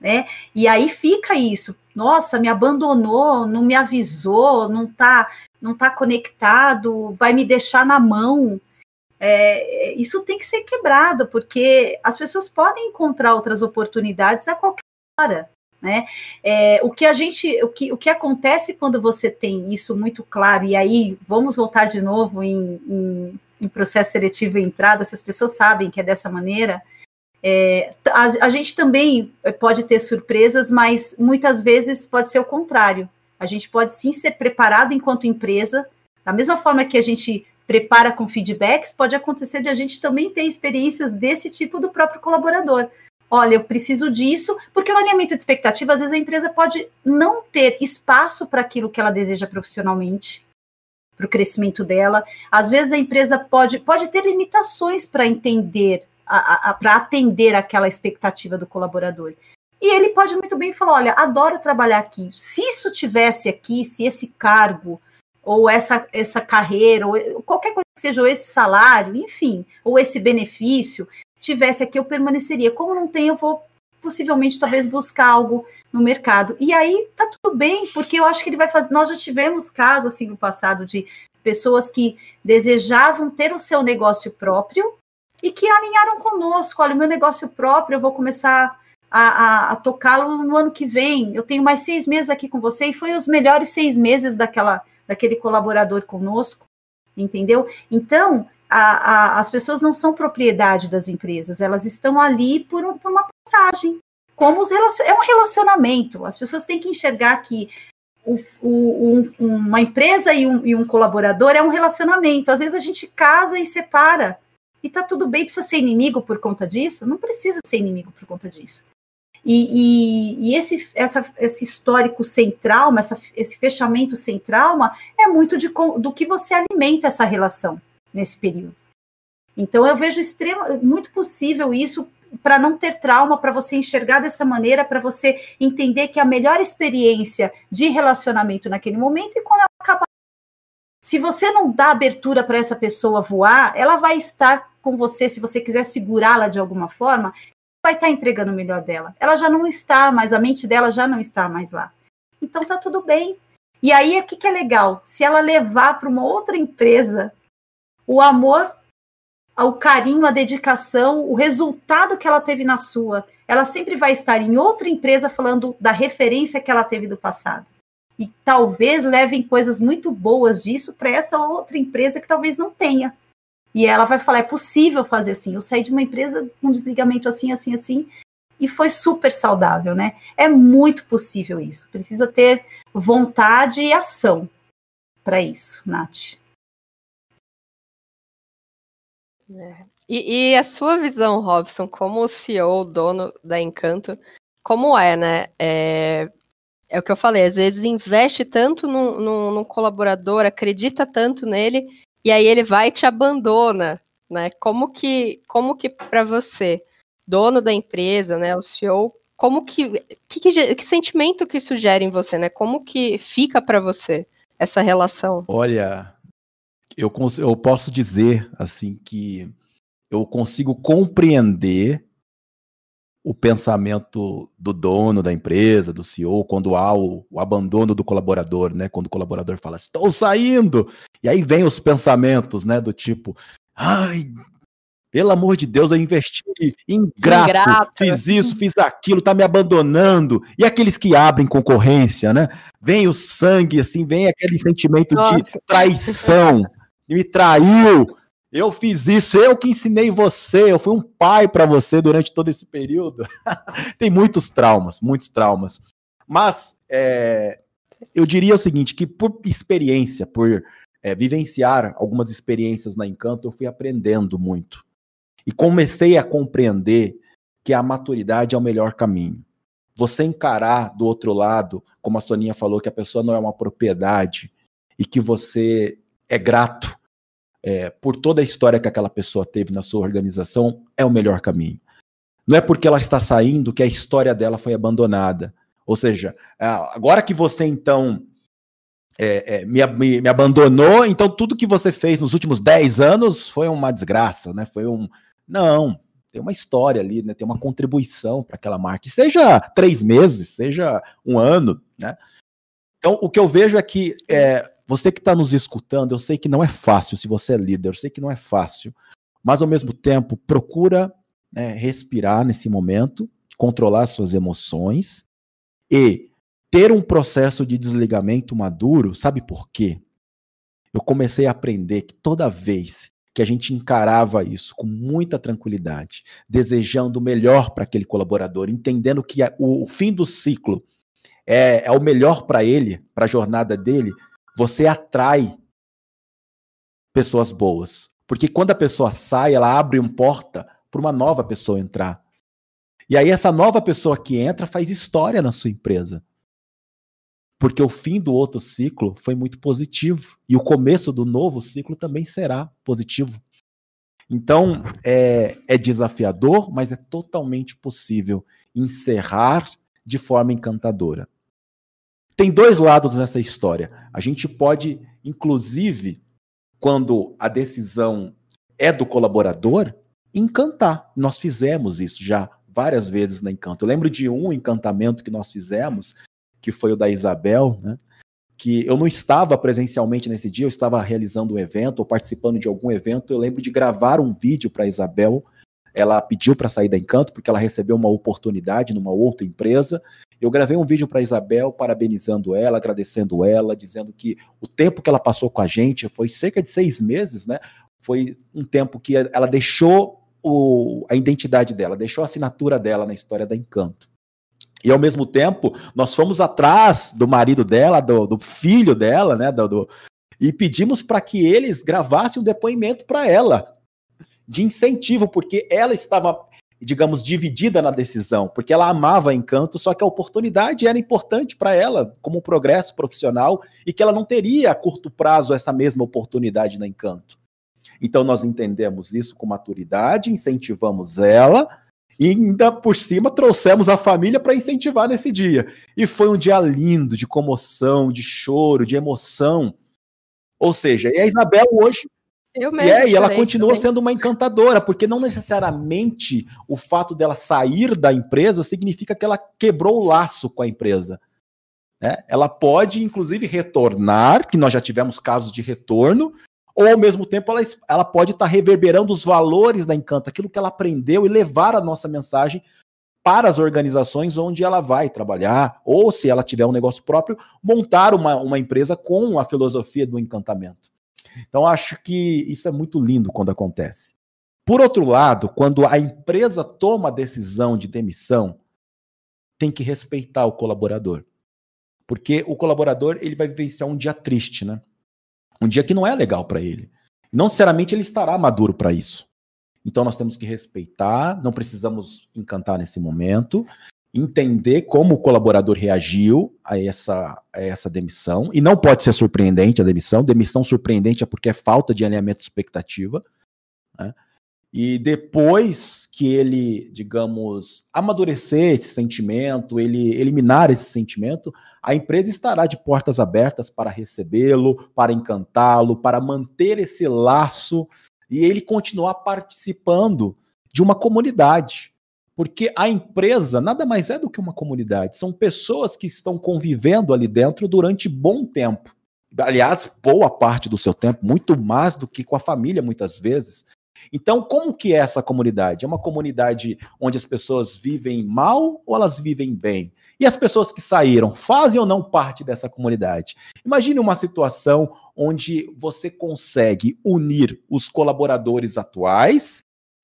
né? E aí fica isso. Nossa, me abandonou, não me avisou, não está não tá conectado, vai me deixar na mão. É, isso tem que ser quebrado, porque as pessoas podem encontrar outras oportunidades a qualquer hora. Né? É, o que a gente, o que, o que acontece quando você tem isso muito claro, e aí vamos voltar de novo em, em, em processo seletivo e entrada, se as pessoas sabem que é dessa maneira, é, a, a, gente também pode ter surpresas, mas muitas vezes pode ser o contrário. A gente pode sim ser preparado enquanto empresa, da mesma forma que a gente prepara com feedbacks, pode acontecer de a gente também ter experiências desse tipo do próprio colaborador. Olha, eu preciso disso, porque o alinhamento de expectativa, às vezes a empresa pode não ter espaço para aquilo que ela deseja profissionalmente, para o crescimento dela. Às vezes a empresa pode, pode ter limitações para entender, para atender aquela expectativa do colaborador. E ele pode muito bem falar: olha, adoro trabalhar aqui. Se isso tivesse aqui, se esse cargo, ou essa, essa carreira, ou qualquer coisa que seja, ou esse salário, enfim, ou esse benefício, tivesse aqui, eu permaneceria. Como não tem, eu vou possivelmente talvez buscar algo no mercado. E aí tá tudo bem, porque eu acho que ele vai fazer. Nós já tivemos casos assim no passado de pessoas que desejavam ter o seu negócio próprio e que alinharam conosco. Olha, o meu negócio próprio, eu vou começar a, a, a tocá-lo no ano que vem. Eu tenho mais seis meses aqui com você e foi os melhores seis meses daquela, daquele colaborador conosco, entendeu? Então, a, as pessoas não são propriedade das empresas, elas estão ali por, um, por uma passagem. Como os é um relacionamento. As pessoas têm que enxergar que o, o, um, uma empresa e um, e um colaborador é um relacionamento. Às vezes a gente casa e separa e tá tudo bem, precisa ser inimigo por conta disso? Não precisa ser inimigo por conta disso. E, e, e esse, essa, esse histórico sem trauma, essa, esse fechamento sem trauma, é muito de, do que você alimenta essa relação nesse período. Então, eu vejo extremo, muito possível isso para não ter trauma, para você enxergar dessa maneira, para você entender que a melhor experiência de relacionamento naquele momento é quando ela acabar. Se você não dá abertura para essa pessoa voar, ela vai estar com você, se você quiser segurá-la de alguma forma, vai estar entregando o melhor dela. Ela já não está, mas a mente dela já não está mais lá. Então tá tudo bem. E aí o que, que é legal? Se ela levar para uma outra empresa o amor, o carinho, a dedicação, o resultado que ela teve na sua, ela sempre vai estar em outra empresa falando da referência que ela teve do passado. E talvez levem coisas muito boas disso para essa outra empresa que talvez não tenha. E ela vai falar: é possível fazer assim. Eu saí de uma empresa com um desligamento assim, assim, assim, e foi super saudável, né? É muito possível isso. Precisa ter vontade e ação para isso, Nath. É. E, e, a sua visão, Robson, como CEO, dono da Encanto, como é, né? É, é o que eu falei, às vezes investe tanto no colaborador, acredita tanto nele, e aí ele vai e te abandona, né? Como que, como que para você, dono da empresa, né, o CEO, como que que, que, que sentimento que isso gera em você, né? Como que fica para você essa relação? Olha, eu, eu posso dizer assim que eu consigo compreender o pensamento do dono da empresa, do CEO, quando há o, o, abandono do colaborador, né? Quando o colaborador fala, estou saindo! E aí vem os pensamentos, né? Do tipo, ai, pelo amor de Deus, eu investi ingrato, ingrato, fiz isso, fiz aquilo, tá me abandonando. E aqueles que abrem concorrência, né? Vem o sangue, assim, vem aquele sentimento Nossa. de traição. Me traiu, eu fiz isso, eu que ensinei você, eu fui um pai para você durante todo esse período. Tem muitos traumas, muitos traumas. Mas é, eu diria o seguinte, que por experiência, por é, vivenciar algumas experiências na Encanto, eu fui aprendendo muito. E comecei a compreender que a maturidade é o melhor caminho. Você encarar do outro lado, como a Soninha falou, que a pessoa não é uma propriedade e que você é grato é, por toda a história que aquela pessoa teve na sua organização, é o melhor caminho. Não é porque ela está saindo que a história dela foi abandonada. Ou seja, agora que você então é, é, me, me, me, abandonou, então tudo que você fez nos últimos 10 anos foi uma desgraça, né? Foi um. Não, tem uma história ali, né? Tem uma contribuição para aquela marca. Seja três meses, seja um ano, né? Então, o que eu vejo é que é, você que está nos escutando, eu sei que não é fácil se você é líder, eu sei que não é fácil, mas ao mesmo tempo, procura né, respirar nesse momento, controlar suas emoções e ter um processo de desligamento maduro, sabe por quê? Eu comecei a aprender que toda vez que a gente encarava isso com muita tranquilidade, desejando o melhor para aquele colaborador, entendendo que o fim do ciclo é, é o melhor para ele, para a jornada dele, você atrai pessoas boas. Porque quando a pessoa sai, ela abre uma porta para uma nova pessoa entrar. E aí essa nova pessoa que entra faz história na sua empresa. Porque o fim do outro ciclo foi muito positivo e o começo do novo ciclo também será positivo. Então, é, é desafiador, mas é totalmente possível encerrar de forma encantadora. Tem dois lados nessa história. A gente pode, inclusive, quando a decisão é do colaborador, encantar. Nós fizemos isso já várias vezes na Encanto. Eu lembro de um encantamento que nós fizemos, que foi o da Isabel, né? que eu não estava presencialmente nesse dia, eu estava realizando um evento ou participando de algum evento. Eu lembro de gravar um vídeo para Isabel. Ela pediu para sair da Encanto porque ela recebeu uma oportunidade numa outra empresa. Eu gravei um vídeo para Isabel parabenizando ela, agradecendo ela, dizendo que o tempo que ela passou com a gente foi cerca de seis meses, né? Foi um tempo que ela deixou o, a identidade dela, deixou a assinatura dela na história da Encanto. E ao mesmo tempo, nós fomos atrás do marido dela, do, do filho dela, né? Do, do e pedimos para que eles gravassem um depoimento para ela de incentivo, porque ela estava, digamos, dividida na decisão, porque ela amava Encanto, só que a oportunidade era importante para ela como progresso profissional e que ela não teria a curto prazo essa mesma oportunidade na Encanto. Então nós entendemos isso com maturidade, incentivamos ela, e ainda por cima trouxemos a família para incentivar nesse dia. E foi um dia lindo, de comoção, de choro, de emoção. Ou seja, e a Isabel hoje. Eu mesmo, e, é, e ela continua também. sendo uma encantadora, porque não necessariamente o fato dela sair da empresa significa que ela quebrou o laço com a empresa. Né? Ela pode, inclusive, retornar, que nós já tivemos casos de retorno, ou ao mesmo tempo ela, ela pode estar tá reverberando os valores da Encanto, aquilo que ela aprendeu e levar a nossa mensagem para as organizações onde ela vai trabalhar, ou se ela tiver um negócio próprio, montar uma, uma empresa com a filosofia do encantamento. Então, acho que isso é muito lindo quando acontece. Por outro lado, quando a empresa toma a decisão de demissão, tem que respeitar o colaborador. Porque o colaborador ele vai vivenciar um dia triste, né? Um dia que não é legal para ele. Não necessariamente ele estará maduro para isso. Então nós temos que respeitar, não precisamos encantar nesse momento, entender como o colaborador reagiu a essa, a essa demissão. E não pode ser surpreendente a demissão. Demissão surpreendente é porque é falta de alinhamento de expectativa. Né? E depois que ele, digamos, amadurecer esse sentimento, ele eliminar esse sentimento, a empresa estará de portas abertas para recebê-lo, para encantá-lo, para manter esse laço e ele continuar participando de uma comunidade. Porque a empresa nada mais é do que uma comunidade, são pessoas que estão convivendo ali dentro durante bom tempo. Aliás, boa parte do seu tempo, muito mais do que com a família, muitas vezes. Então, como que é essa comunidade? É uma comunidade onde as pessoas vivem mal ou elas vivem bem? E as pessoas que saíram fazem ou não parte dessa comunidade? Imagine uma situação onde você consegue unir os colaboradores atuais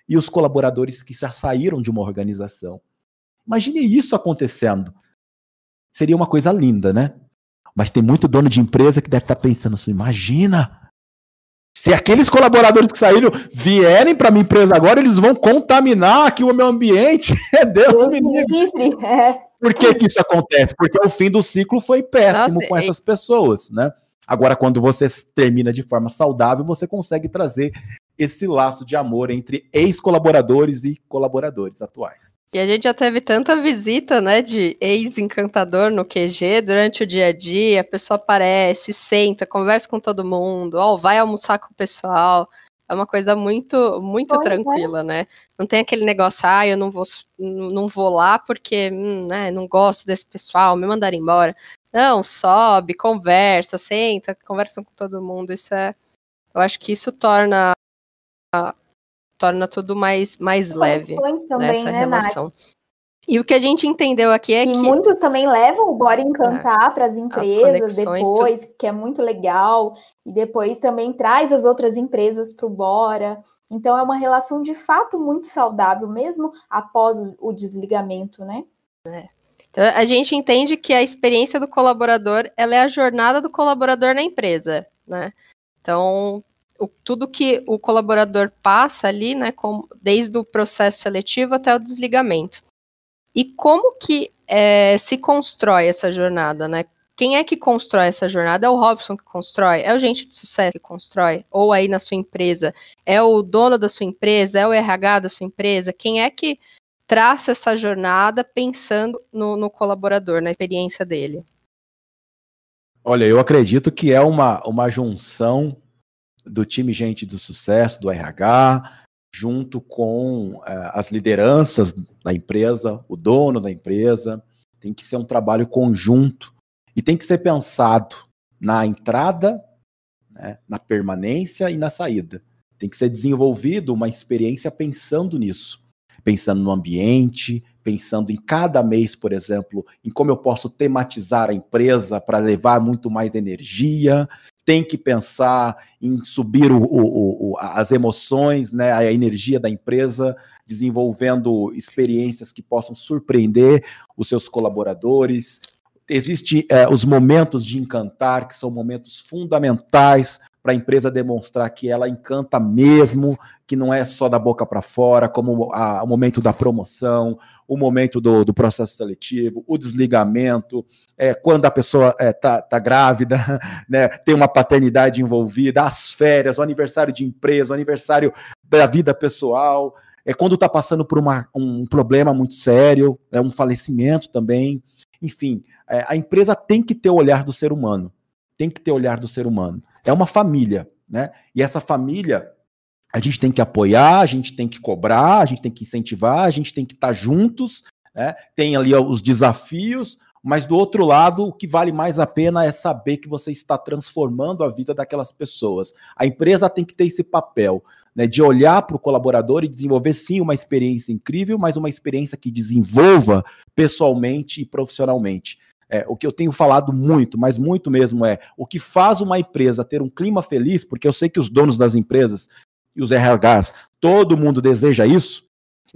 e os colaboradores que já saíram de uma organização. Imagine isso acontecendo. Seria uma coisa linda, né? Mas tem muito dono de empresa que deve estar pensando assim: imagina, se aqueles colaboradores que saíram vierem para minha empresa agora, eles vão contaminar aqui o meu ambiente. É Deus, Deus me livre. É. Por que, que isso acontece? Porque o fim do ciclo foi péssimo Nossa, com essas pessoas, né? Agora, quando você termina de forma saudável, você consegue trazer esse laço de amor entre ex-colaboradores e colaboradores atuais. E a gente já teve tanta visita, né, de ex-encantador no QG durante o dia a dia, a pessoa aparece, senta, conversa com todo mundo, ó, vai almoçar com o pessoal. É uma coisa muito, muito Foi, tranquila, né? né? Não tem aquele negócio, ah, eu não vou, não vou lá porque, hum, né, não gosto desse pessoal, me mandaram embora. Não, sobe, conversa, senta, conversa com todo mundo. Isso é, eu acho que isso torna torna tudo mais, mais leve. também, né, relação. Nath? E o que a gente entendeu aqui é que, que muitos também levam o Bora Encantar é, para as empresas depois, tudo. que é muito legal, e depois também traz as outras empresas para o Bora. Então é uma relação de fato muito saudável, mesmo após o, o desligamento, né? É. Então, a gente entende que a experiência do colaborador ela é a jornada do colaborador na empresa, né? Então, o, tudo que o colaborador passa ali, né, com, desde o processo seletivo até o desligamento. E como que é, se constrói essa jornada, né? quem é que constrói essa jornada? É o Robson que constrói? É o gente de sucesso que constrói? Ou aí na sua empresa? É o dono da sua empresa? É o RH da sua empresa? Quem é que traça essa jornada pensando no, no colaborador, na experiência dele? Olha, eu acredito que é uma, uma junção do time Gente do Sucesso, do RH, junto com uh, as lideranças da empresa, o dono da empresa. Tem que ser um trabalho conjunto e tem que ser pensado na entrada, né, na permanência e na saída. Tem que ser desenvolvido uma experiência pensando nisso pensando no ambiente, pensando em cada mês, por exemplo, em como eu posso tematizar a empresa para levar muito mais energia. Tem que pensar em subir o, o, o, as emoções, né, a energia da empresa, desenvolvendo experiências que possam surpreender os seus colaboradores. Existem é, os momentos de encantar, que são momentos fundamentais para a empresa demonstrar que ela encanta mesmo, que não é só da boca para fora, como a, o momento da promoção, o momento do, do processo seletivo, o desligamento, é, quando a pessoa está é, tá, tá grávida, né, tem uma paternidade envolvida, as férias, o aniversário de empresa, o aniversário da vida pessoal, é quando está passando por uma, um problema muito sério, é um falecimento também. Enfim, é, a empresa tem que ter o olhar do ser humano. Tem que ter o olhar do ser humano é uma família, né? E essa família a gente tem que apoiar, a gente tem que cobrar, a gente tem que incentivar, a gente tem que estar juntos, né? Tem ali os desafios, mas do outro lado, o que vale mais a pena é saber que você está transformando a vida daquelas pessoas. A empresa tem que ter esse papel, né, de olhar para o colaborador e desenvolver sim uma experiência incrível, mas uma experiência que desenvolva pessoalmente e profissionalmente. É, o que eu tenho falado muito, mas muito mesmo é o que faz uma empresa ter um clima feliz, porque eu sei que os donos das empresas e os RHs, todo mundo deseja isso,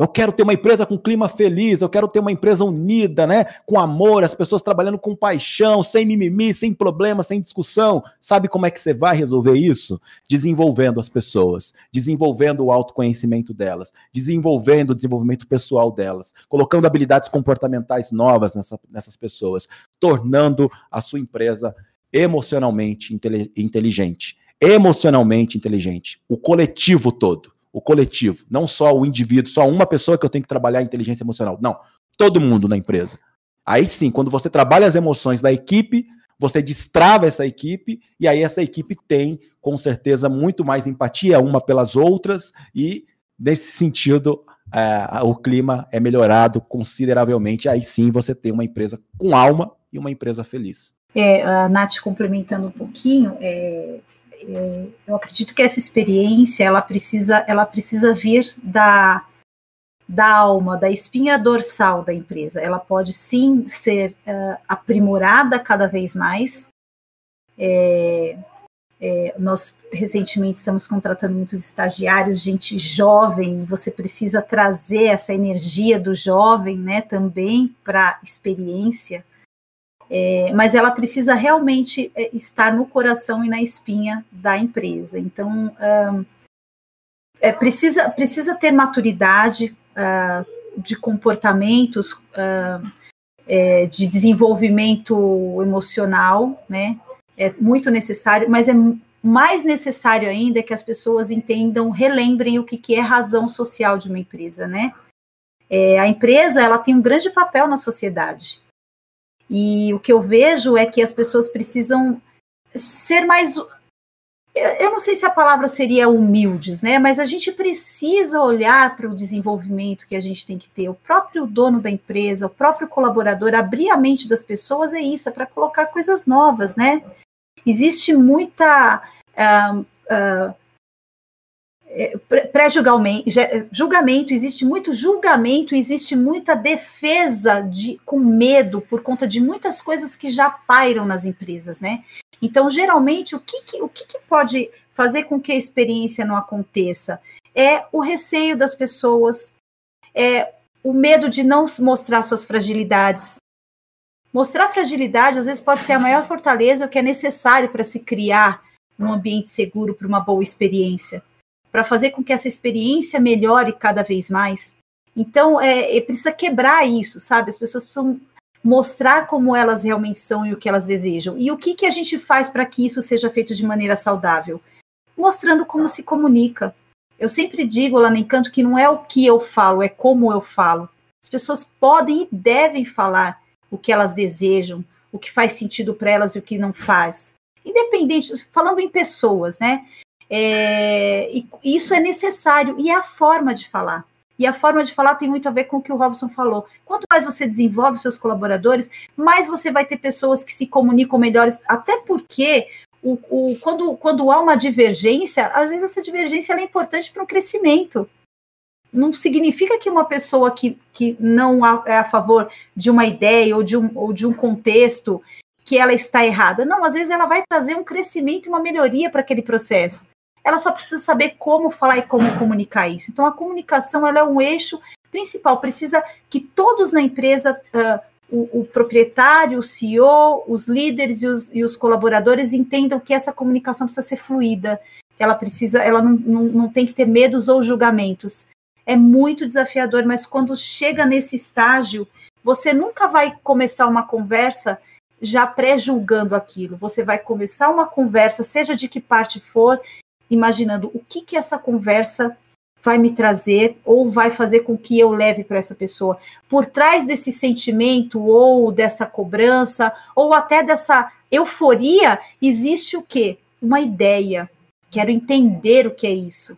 eu quero ter uma empresa com clima feliz, eu quero ter uma empresa unida, né? Com amor, as pessoas trabalhando com paixão, sem mimimi, sem problema, sem discussão. Sabe como é que você vai resolver isso? Desenvolvendo as pessoas, desenvolvendo o autoconhecimento delas, desenvolvendo o desenvolvimento pessoal delas, colocando habilidades comportamentais novas nessa, nessas pessoas, tornando a sua empresa emocionalmente inteligente. Emocionalmente inteligente. O coletivo todo o coletivo, não só o indivíduo, só uma pessoa que eu tenho que trabalhar a inteligência emocional. Não, todo mundo na empresa. Aí sim, quando você trabalha as emoções da equipe, você destrava essa equipe e aí essa equipe tem, com certeza, muito mais empatia uma pelas outras e, nesse sentido, é, o clima é melhorado consideravelmente. Aí sim você tem uma empresa com alma e uma empresa feliz. É, a Nath complementando um pouquinho, é, eu acredito que essa experiência ela precisa, ela precisa vir da, da alma, da espinha dorsal da empresa. Ela pode sim ser uh, aprimorada cada vez mais. É, é, nós recentemente estamos contratando muitos estagiários, gente jovem, e você precisa trazer essa energia do jovem, né, também para a experiência. É, mas ela precisa realmente é, estar no coração e na espinha da empresa. Então, um, é, precisa, precisa ter maturidade uh, de comportamentos, uh, é, de desenvolvimento emocional, né? É muito necessário, mas é mais necessário ainda que as pessoas entendam, relembrem o que, que é razão social de uma empresa, né? É, a empresa ela tem um grande papel na sociedade. E o que eu vejo é que as pessoas precisam ser mais. Eu não sei se a palavra seria humildes, né? Mas a gente precisa olhar para o desenvolvimento que a gente tem que ter. O próprio dono da empresa, o próprio colaborador, abrir a mente das pessoas é isso, é para colocar coisas novas, né? Existe muita. Uh, uh, pré-julgamento, julgamento, existe muito julgamento, existe muita defesa de, com medo por conta de muitas coisas que já pairam nas empresas, né? Então, geralmente, o que, que o que, que pode fazer com que a experiência não aconteça? É o receio das pessoas, é o medo de não mostrar suas fragilidades. Mostrar fragilidade, às vezes, pode ser a maior fortaleza, o que é necessário para se criar um ambiente seguro para uma boa experiência para fazer com que essa experiência melhore cada vez mais. Então, é, é, precisa quebrar isso, sabe? As pessoas precisam mostrar como elas realmente são e o que elas desejam. E o que, que a gente faz para que isso seja feito de maneira saudável? Mostrando como se comunica. Eu sempre digo lá no Encanto que não é o que eu falo, é como eu falo. As pessoas podem e devem falar o que elas desejam, o que faz sentido para elas e o que não faz. Independente, falando em pessoas, né? É, e isso é necessário e é a forma de falar. E a forma de falar tem muito a ver com o que o Robson falou. Quanto mais você desenvolve seus colaboradores, mais você vai ter pessoas que se comunicam melhores, até porque o, o, quando, quando há uma divergência, às vezes essa divergência é importante para o crescimento. Não significa que uma pessoa que, que não é a favor de uma ideia ou de um, ou de um contexto que ela está errada. Não, às vezes ela vai trazer um crescimento e uma melhoria para aquele processo ela só precisa saber como falar e como comunicar isso. Então, a comunicação ela é um eixo principal. Precisa que todos na empresa, uh, o, o, proprietário, o CEO, os líderes e os, e os, colaboradores entendam que essa comunicação precisa ser fluida. Ela precisa, ela não, não, não tem que ter medos ou julgamentos. É muito desafiador, mas quando chega nesse estágio, você nunca vai começar uma conversa já pré-julgando aquilo. Você vai começar uma conversa, seja de que parte for, imaginando o que que essa conversa vai me trazer ou vai fazer com que eu leve para essa pessoa. Por trás desse sentimento ou dessa cobrança ou até dessa euforia existe o quê? Uma ideia. Quero entender o que é isso.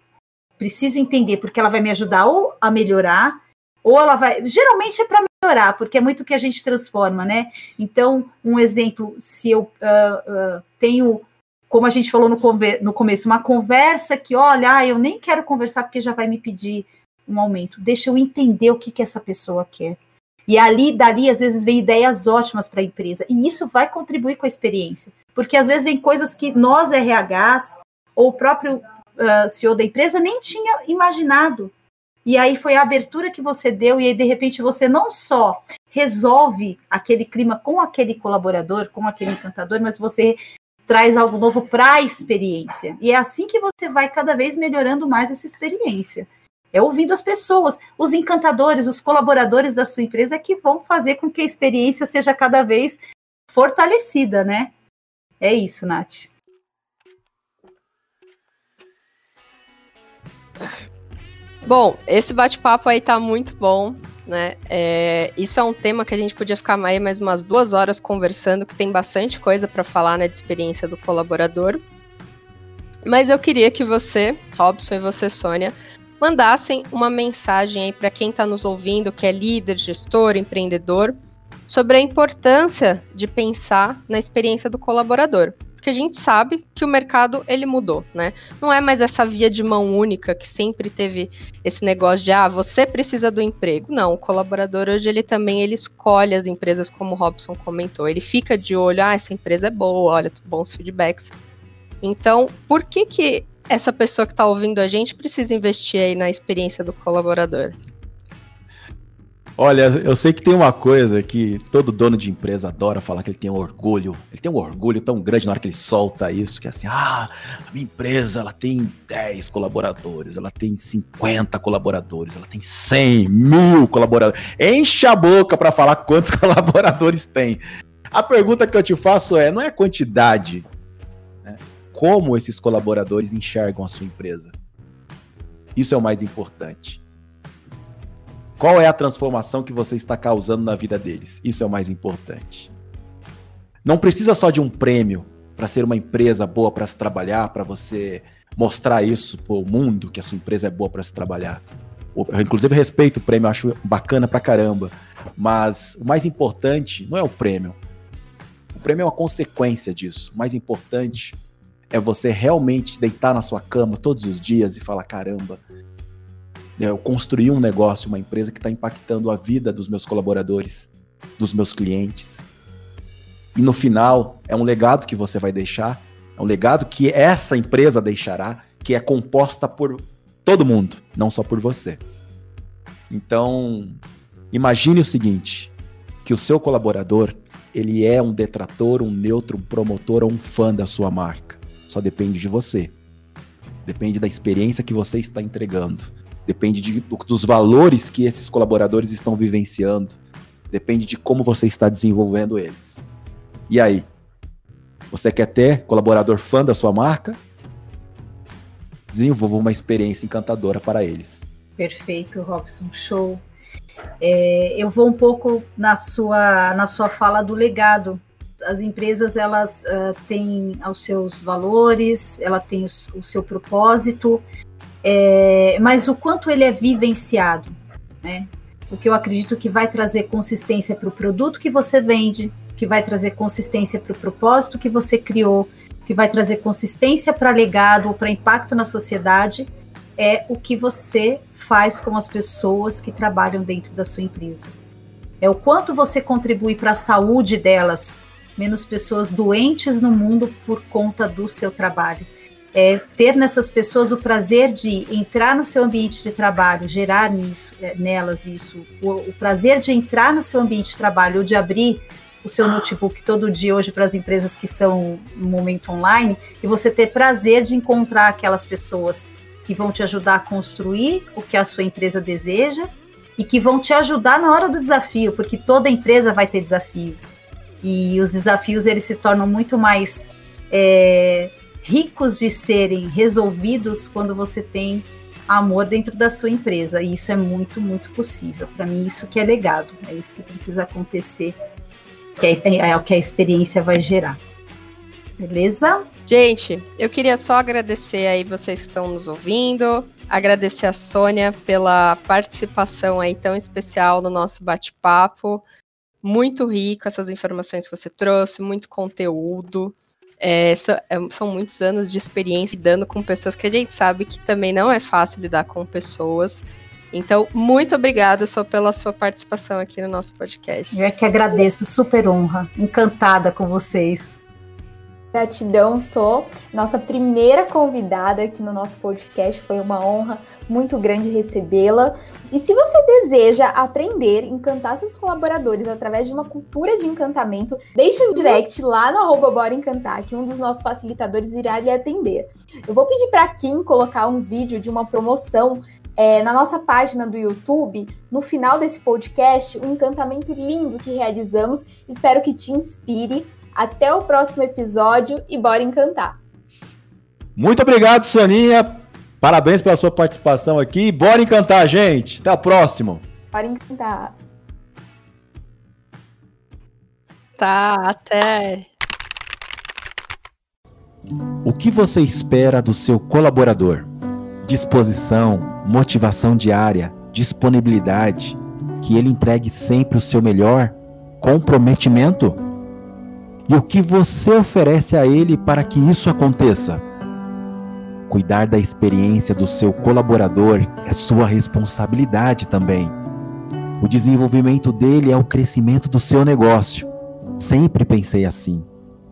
Preciso entender porque ela vai me ajudar ou a melhorar ou ela vai. Geralmente é para melhorar, porque é muito que a gente transforma, né? Então, um exemplo: se eu uh, uh, tenho como a gente falou no, no começo, uma conversa que, olha, ah, eu nem quero conversar porque já vai me pedir um aumento. Deixa eu entender o que, que essa pessoa quer. E ali, dali, às vezes, vem ideias ótimas para a empresa. E isso vai contribuir com a experiência. Porque às vezes vem coisas que nós, RHs, ou o próprio uh, CEO da empresa, nem tinha imaginado. E aí foi a abertura que você deu, e aí, de repente, você não só resolve aquele clima com aquele colaborador, com aquele encantador, mas você traz algo novo para a experiência. E é assim que você vai cada vez melhorando mais essa experiência. É ouvindo as pessoas, os encantadores, os colaboradores da sua empresa que vão fazer com que a experiência seja cada vez fortalecida, né? É isso, Nath. Bom, esse bate-papo aí tá muito bom né? É, isso é um tema que a gente podia ficar mais, mais umas duas horas conversando, que tem bastante coisa para falar né, de experiência do colaborador. Mas eu queria que você, Robson, e você, Sônia, mandassem uma mensagem aí para quem está nos ouvindo, que é líder, gestor, empreendedor, sobre a importância de pensar na experiência do colaborador porque a gente sabe que o mercado ele mudou, né? Não é mais essa via de mão única que sempre teve esse negócio de ah, você precisa do emprego. Não, o colaborador hoje ele também ele escolhe as empresas como o Robson comentou. Ele fica de olho, ah, essa empresa é boa, olha, bons feedbacks. Então, por que que essa pessoa que está ouvindo a gente precisa investir aí na experiência do colaborador? Olha, eu sei que tem uma coisa que todo dono de empresa adora falar que ele tem um orgulho. Ele tem um orgulho tão grande na hora que ele solta isso, que é assim, ah, a minha empresa ela tem 10 colaboradores, ela tem 50 colaboradores, ela tem 100 mil colaboradores. Enche a boca para falar quantos colaboradores tem. A pergunta que eu te faço é, não é a quantidade, né? como esses colaboradores enxergam a sua empresa. Isso é o mais importante. Qual é a transformação que você está causando na vida deles? Isso é o mais importante. Não precisa só de um prêmio para ser uma empresa boa para se trabalhar, para você mostrar isso para o mundo que a sua empresa é boa para se trabalhar. Eu, inclusive, respeito o prêmio, acho bacana pra caramba. Mas o mais importante não é o prêmio. O prêmio é uma consequência disso. O mais importante é você realmente deitar na sua cama todos os dias e falar: caramba, eu construí um negócio, uma empresa que está impactando a vida dos meus colaboradores, dos meus clientes. E no final, é um legado que você vai deixar, é um legado que essa empresa deixará, que é composta por todo mundo, não só por você. Então, imagine o seguinte, que o seu colaborador, ele é um detrator, um neutro, um promotor ou um fã da sua marca. Só depende de você. Depende da experiência que você está entregando depende de, dos valores que esses colaboradores estão vivenciando. depende de como você está desenvolvendo eles. E aí? Você quer ter colaborador fã da sua marca? Desenvolva uma experiência encantadora para eles. Perfeito, Robson, show. É, eu vou um pouco na sua, na sua fala do legado. As empresas elas uh, têm os seus valores, ela tem o, o seu propósito, é, mas o quanto ele é vivenciado, né? O que eu acredito que vai trazer consistência para o produto que você vende, que vai trazer consistência para o propósito que você criou, que vai trazer consistência para legado ou para impacto na sociedade, é o que você faz com as pessoas que trabalham dentro da sua empresa. É o quanto você contribui para a saúde delas, menos pessoas doentes no mundo por conta do seu trabalho. É ter nessas pessoas o prazer de entrar no seu ambiente de trabalho, gerar nisso, é, nelas isso, o, o prazer de entrar no seu ambiente de trabalho ou de abrir o seu notebook todo dia hoje para as empresas que são no momento online e você ter prazer de encontrar aquelas pessoas que vão te ajudar a construir o que a sua empresa deseja e que vão te ajudar na hora do desafio, porque toda empresa vai ter desafio. E os desafios eles se tornam muito mais é, ricos de serem resolvidos quando você tem amor dentro da sua empresa. E isso é muito, muito possível. Para mim, isso que é legado. É isso que precisa acontecer, que é, é o que a experiência vai gerar. Beleza? Gente, eu queria só agradecer aí vocês que estão nos ouvindo, agradecer a Sônia pela participação aí tão especial no nosso bate-papo. Muito rico essas informações que você trouxe, muito conteúdo. É, é, são muitos anos de experiência lidando com pessoas que a gente sabe que também não é fácil lidar com pessoas. Então, muito obrigada só pela sua participação aqui no nosso podcast. Eu é que agradeço, super honra, encantada com vocês. Gratidão, sou nossa primeira convidada aqui no nosso podcast. Foi uma honra muito grande recebê-la. E se você deseja aprender, encantar seus colaboradores através de uma cultura de encantamento, deixe um direct lá no arroba Bora Encantar, que um dos nossos facilitadores irá lhe atender. Eu vou pedir para Kim colocar um vídeo de uma promoção é, na nossa página do YouTube, no final desse podcast, um encantamento lindo que realizamos. Espero que te inspire. Até o próximo episódio e bora encantar. Muito obrigado, Soninha. Parabéns pela sua participação aqui. Bora encantar, gente. Até o próximo. Bora encantar. Tá, até. O que você espera do seu colaborador? Disposição, motivação diária, disponibilidade, que ele entregue sempre o seu melhor, comprometimento? E o que você oferece a ele para que isso aconteça? Cuidar da experiência do seu colaborador é sua responsabilidade também. O desenvolvimento dele é o crescimento do seu negócio. Sempre pensei assim,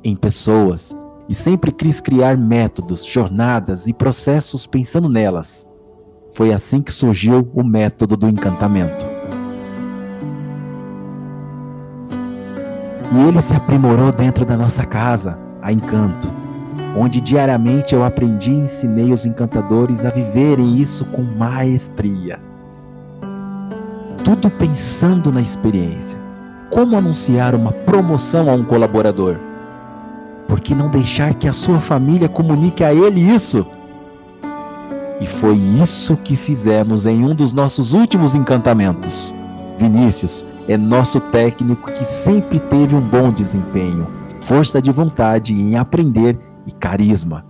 em pessoas, e sempre quis criar métodos, jornadas e processos pensando nelas. Foi assim que surgiu o método do encantamento. E ele se aprimorou dentro da nossa casa, a Encanto, onde diariamente eu aprendi e ensinei os encantadores a viverem isso com maestria. Tudo pensando na experiência. Como anunciar uma promoção a um colaborador? Por que não deixar que a sua família comunique a ele isso? E foi isso que fizemos em um dos nossos últimos encantamentos. Vinícius, é nosso técnico que sempre teve um bom desempenho, força de vontade em aprender e carisma.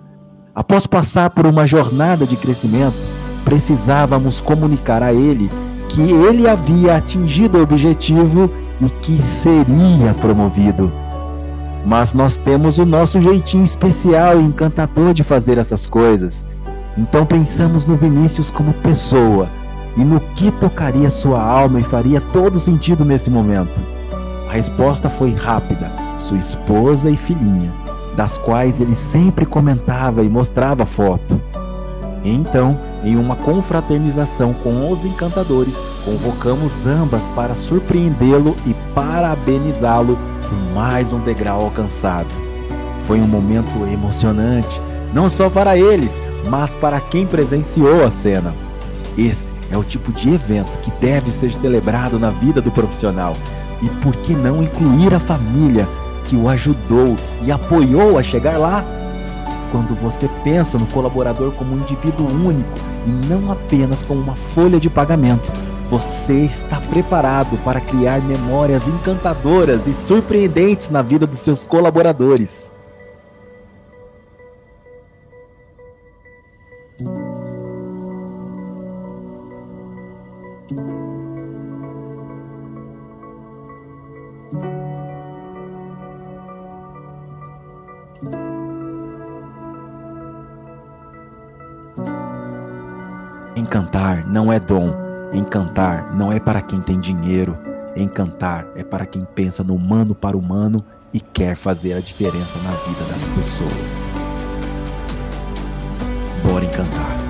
Após passar por uma jornada de crescimento, precisávamos comunicar a ele que ele havia atingido o objetivo e que seria promovido. Mas nós temos o nosso jeitinho especial e encantador de fazer essas coisas. Então pensamos no Vinícius como pessoa e no que tocaria sua alma e faria todo sentido nesse momento? A resposta foi rápida: sua esposa e filhinha, das quais ele sempre comentava e mostrava foto. Então, em uma confraternização com os encantadores, convocamos ambas para surpreendê-lo e parabenizá-lo por mais um degrau alcançado. Foi um momento emocionante, não só para eles, mas para quem presenciou a cena. Esse é o tipo de evento que deve ser celebrado na vida do profissional, E por que não incluir a família que o ajudou e apoiou a chegar lá? Quando você pensa no colaborador como um indivíduo único e não apenas como uma folha de pagamento, você está preparado para criar memórias encantadoras e surpreendentes na vida dos seus colaboradores. Dom. Encantar não é para quem tem dinheiro. Encantar é para quem pensa no humano para humano e quer fazer a diferença na vida das pessoas. Bora encantar.